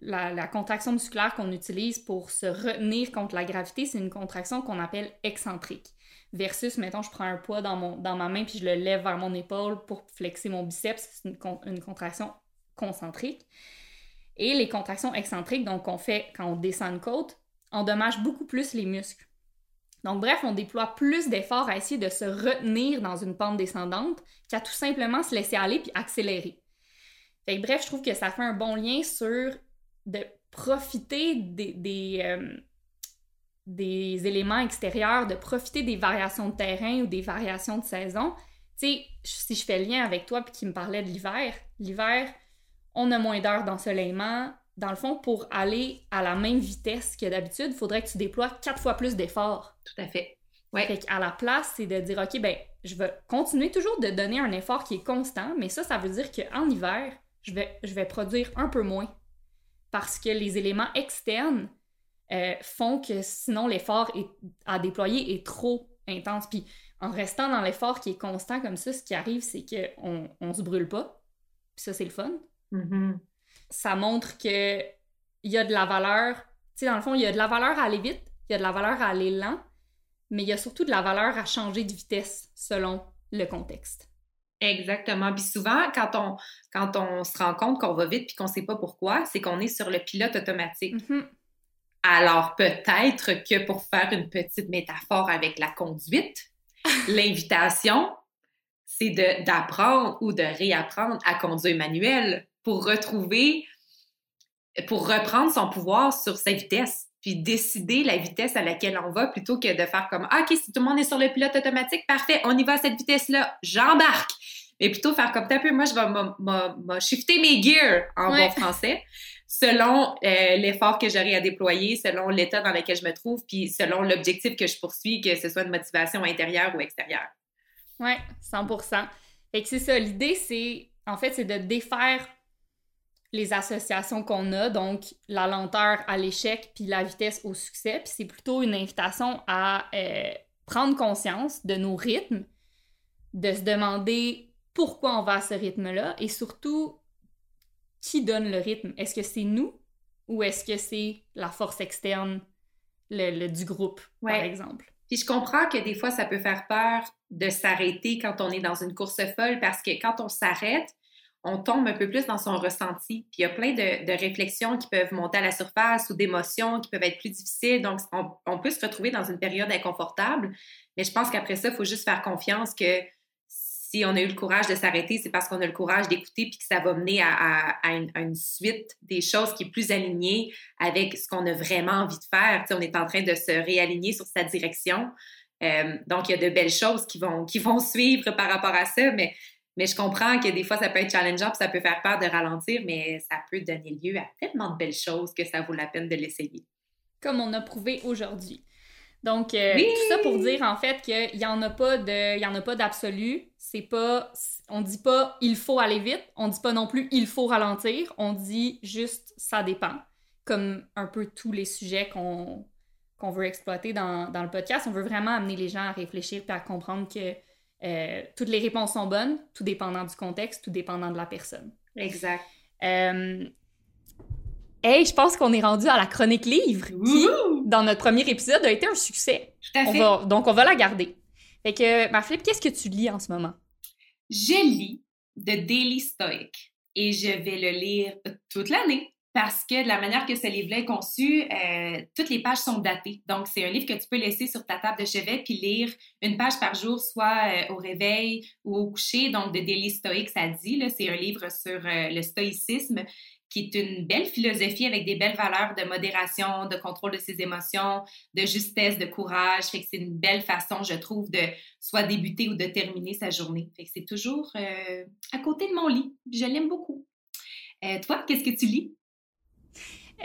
la, contraction musculaire qu'on utilise pour se retenir contre la gravité, c'est une contraction qu'on appelle excentrique versus, mettons, je prends un poids dans, ma main puis je le lève vers mon épaule pour flexer mon biceps. C'est une, contraction concentrique. Et les contractions excentriques, donc qu'on fait quand on descend une côte, endommagent beaucoup plus les muscles. Donc, bref, on déploie plus d'efforts à essayer de se retenir dans une pente descendante qu'à tout simplement se laisser aller puis accélérer. Fait que, bref, je trouve que ça fait un bon lien sur de profiter des, des, euh, des éléments extérieurs, de profiter des variations de terrain ou des variations de saison. Tu sais, si je fais le lien avec toi puis qui me parlait de l'hiver, l'hiver, on a moins d'heures d'ensoleillement. Dans le fond, pour aller à la même vitesse que d'habitude, il faudrait que tu déploies quatre fois plus d'efforts. Tout à fait. Ouais. Fait qu'à la place, c'est de dire, OK, ben, je vais continuer toujours de donner un effort qui est constant, mais ça, ça veut dire qu'en hiver, je vais, je vais produire un peu moins. Parce que les éléments externes euh, font que sinon l'effort à déployer est trop intense. Puis en restant dans l'effort qui est constant comme ça, ce qui arrive, c'est qu'on on se brûle pas. Puis ça, c'est le fun. Mm-hmm. Ça montre que il y a de la valeur. Tu sais, dans le fond, il y a de la valeur à aller vite, il y a de la valeur à aller lent, mais il y a surtout de la valeur à changer de vitesse selon le contexte. Exactement. Puis souvent, quand on, quand on se rend compte qu'on va vite puis qu'on ne sait pas pourquoi, c'est qu'on est sur le pilote automatique. Mm-hmm. Alors peut-être que pour faire une petite métaphore avec la conduite, l'invitation, c'est d'apprendre ou de réapprendre à conduire manuel pour retrouver, pour reprendre son pouvoir sur sa vitesse, puis décider la vitesse à laquelle on va plutôt que de faire comme ah, OK, si tout le monde est sur le pilote automatique, parfait, on y va à cette vitesse-là, j'embarque. Mais plutôt faire comme un peu, moi, je vais shifter mes gears en bon français selon euh, l'effort que j'aurai à déployer, selon l'état dans lequel je me trouve, puis selon l'objectif que je poursuis, que ce soit une motivation intérieure ou extérieure. Oui, 100 Et que c'est ça, l'idée, c'est, en fait, c'est de défaire les associations qu'on a, donc la lenteur à l'échec, puis la vitesse au succès, puis c'est plutôt une invitation à euh, prendre conscience de nos rythmes, de se demander pourquoi on va à ce rythme-là, et surtout qui donne le rythme? Est-ce que c'est nous ou est-ce que c'est la force externe le, du groupe, par exemple? Puis je comprends que des fois, ça peut faire peur de s'arrêter quand on est dans une course folle parce que quand on s'arrête, on tombe un peu plus dans son ressenti. Puis il y a plein de, réflexions qui peuvent monter à la surface ou d'émotions qui peuvent être plus difficiles. Donc, on, on, peut se retrouver dans une période inconfortable. Mais je pense qu'après ça, il faut juste faire confiance que si on a eu le courage de s'arrêter, c'est parce qu'on a le courage d'écouter puis que ça va mener à, une, suite des choses qui est plus alignée avec ce qu'on a vraiment envie de faire. on est en train de se réaligner sur sa direction. Euh, donc, il y a de belles choses qui vont, qui vont suivre par rapport à ça, mais, je comprends que des fois, ça peut être challengeant, ça peut faire peur de ralentir, mais ça peut donner lieu à tellement de belles choses que ça vaut la peine de l'essayer. Comme on a prouvé aujourd'hui. Donc, euh, tout ça pour dire en fait qu'il n'y en a pas de, il y en a pas d'absolu. C'est pas, on dit pas il faut aller vite, on dit pas non plus il faut ralentir, on dit juste ça dépend. Comme un peu tous les sujets qu'on qu'on veut exploiter dans, dans, le podcast, on veut vraiment amener les gens à réfléchir et à comprendre que euh, toutes les réponses sont bonnes, tout dépendant du contexte, tout dépendant de la personne. Exact. Euh, Hey, je pense qu'on est rendu à la chronique livre qui, dans notre premier épisode, a été un succès. Tout à fait. donc, on va la garder. Fait que, ma Philippe, qu'est-ce que tu lis en ce moment? Je lis The Daily Stoic et je vais le lire toute l'année parce que de la manière que ce livre-là est conçu, euh, toutes les pages sont datées. Donc, c'est un livre que tu peux laisser sur ta table de chevet puis lire une page par jour, soit euh, au réveil ou au coucher. Donc, The Daily Stoic, ça dit, c'est un livre sur euh, le stoïcisme qui est une belle philosophie avec des belles valeurs de modération, de contrôle de ses émotions, de justesse, de courage. Fait que c'est une belle façon, je trouve, de soit débuter ou de terminer sa journée. Fait que c'est toujours euh, à côté de mon lit. Je l'aime beaucoup. Euh, toi, qu'est-ce que tu lis?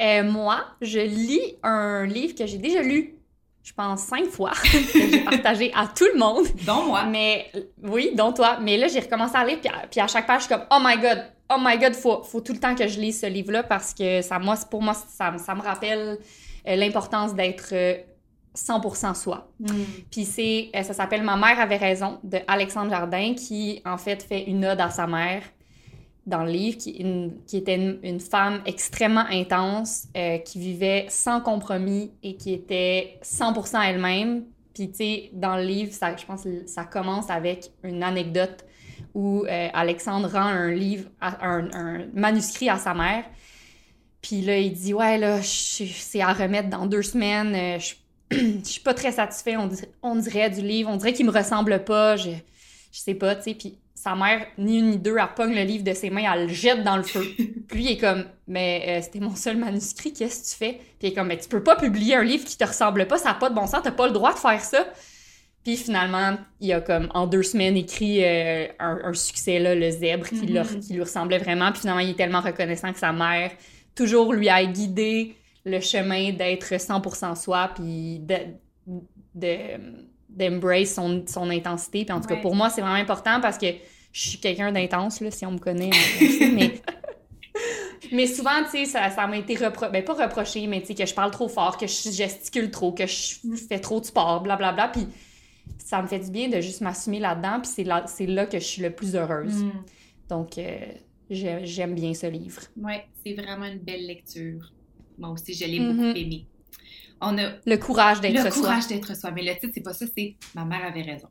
Euh, moi, je lis un livre que j'ai déjà lu, je pense, cinq fois, que j'ai partagé à tout le monde. Dont moi. Mais oui, dont toi. Mais là, j'ai recommencé à lire, puis à, puis à chaque page, je suis comme, oh my god, oh my god, faut, faut tout le temps que je lise ce livre-là parce que ça, moi, pour moi, ça, ça me rappelle euh, l'importance d'être 100% euh, soi. Mm. Puis c'est, euh, ça s'appelle Ma mère avait raison de Alexandre Jardin qui, en fait, fait une ode à sa mère dans le livre, qui, qui était une, femme extrêmement intense, qui vivait sans compromis et qui était 100% elle-même. Puis, tu sais, dans le livre, ça, je pense que ça commence avec une anecdote où euh, Alexandre rend un livre, un, manuscrit à sa mère. Puis là, il dit Ouais, là, c'est à remettre dans deux semaines. Euh, je suis pas très satisfait, on, dirait, on dirait, du livre. On dirait qu'il me ressemble pas. Je, je sais pas, tu sais. Puis sa mère, ni une ni deux, elle pogne le livre de ses mains, elle le jette dans le feu. Puis il est comme, mais euh, c'était mon seul manuscrit, qu'est-ce que tu fais? Puis il est comme, mais tu peux pas publier un livre qui te ressemble pas, ça n'a pas de bon sens, t'as pas le droit de faire ça. Puis finalement, il a comme en deux semaines écrit euh, un, succès, là, le zèbre, qui, mm-hmm. qui, lui ressemblait vraiment. Puis finalement, il est tellement reconnaissant que sa mère toujours lui a guidé le chemin d'être 100% soi, puis de, de d'embrace son, son intensité. Puis en tout cas, pour moi, c'est vraiment important parce que je suis quelqu'un d'intense, là, si on me connaît. mais... mais souvent, tu sais, ça, ça m'a été reproché, ben pas reproché, mais tu sais, que je parle trop fort, que je gesticule trop, que je fais trop de sport, blablabla. Puis ça me fait du bien de juste m'assumer là-dedans, puis c'est là, là que je suis le plus heureuse. Mm. Donc, euh, j'aime bien ce livre. Oui, c'est vraiment une belle lecture. Moi aussi, je l'ai beaucoup mm-hmm. aimé. On a le courage d'être soi. Le courage d'être soi. Mais le titre, c'est pas ça, c'est Ma mère avait raison.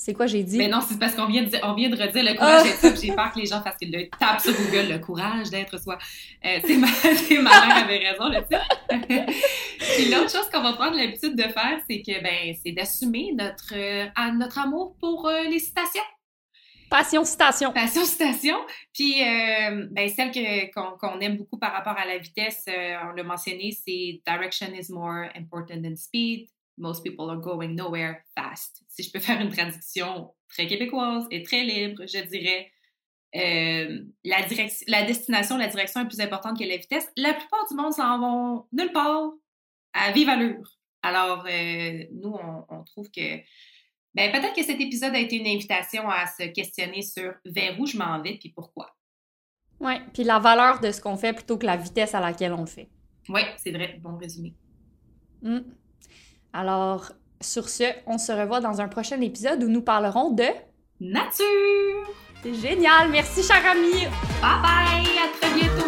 C'est quoi j'ai dit? Mais non, c'est parce qu'on vient, de, on vient de redire le courage d'être soi. J'ai peur que les gens fassent le tape sur Google le courage d'être soi. Euh, c'est ma, ma, mère avait raison, le titre. Puis l'autre chose qu'on va prendre l'habitude de faire, c'est que ben, c'est d'assumer notre, euh, notre amour pour euh, les citations. Passion citation. Passion citation. Puis, euh, ben, celle qu'on, aime beaucoup par rapport à la vitesse, on l'a mentionné, c'est Direction is more important than speed. Most people are going nowhere fast. Si je peux faire une traduction très québécoise et très libre, je dirais euh, la, direction, la destination, la direction est plus importante que la vitesse. La plupart du monde s'en vont nulle part à vive allure. Alors, euh, nous, on, trouve que ben, peut-être que cet épisode a été une invitation à se questionner sur vers où je m'en vais puis pourquoi. Oui, puis la valeur de ce qu'on fait plutôt que la vitesse à laquelle on le fait. Oui, c'est vrai. Bon résumé. Mmh. Alors, sur ce, on se revoit dans un prochain épisode où nous parlerons de nature. C'est génial. Merci, cher ami. Bye bye. À très bientôt.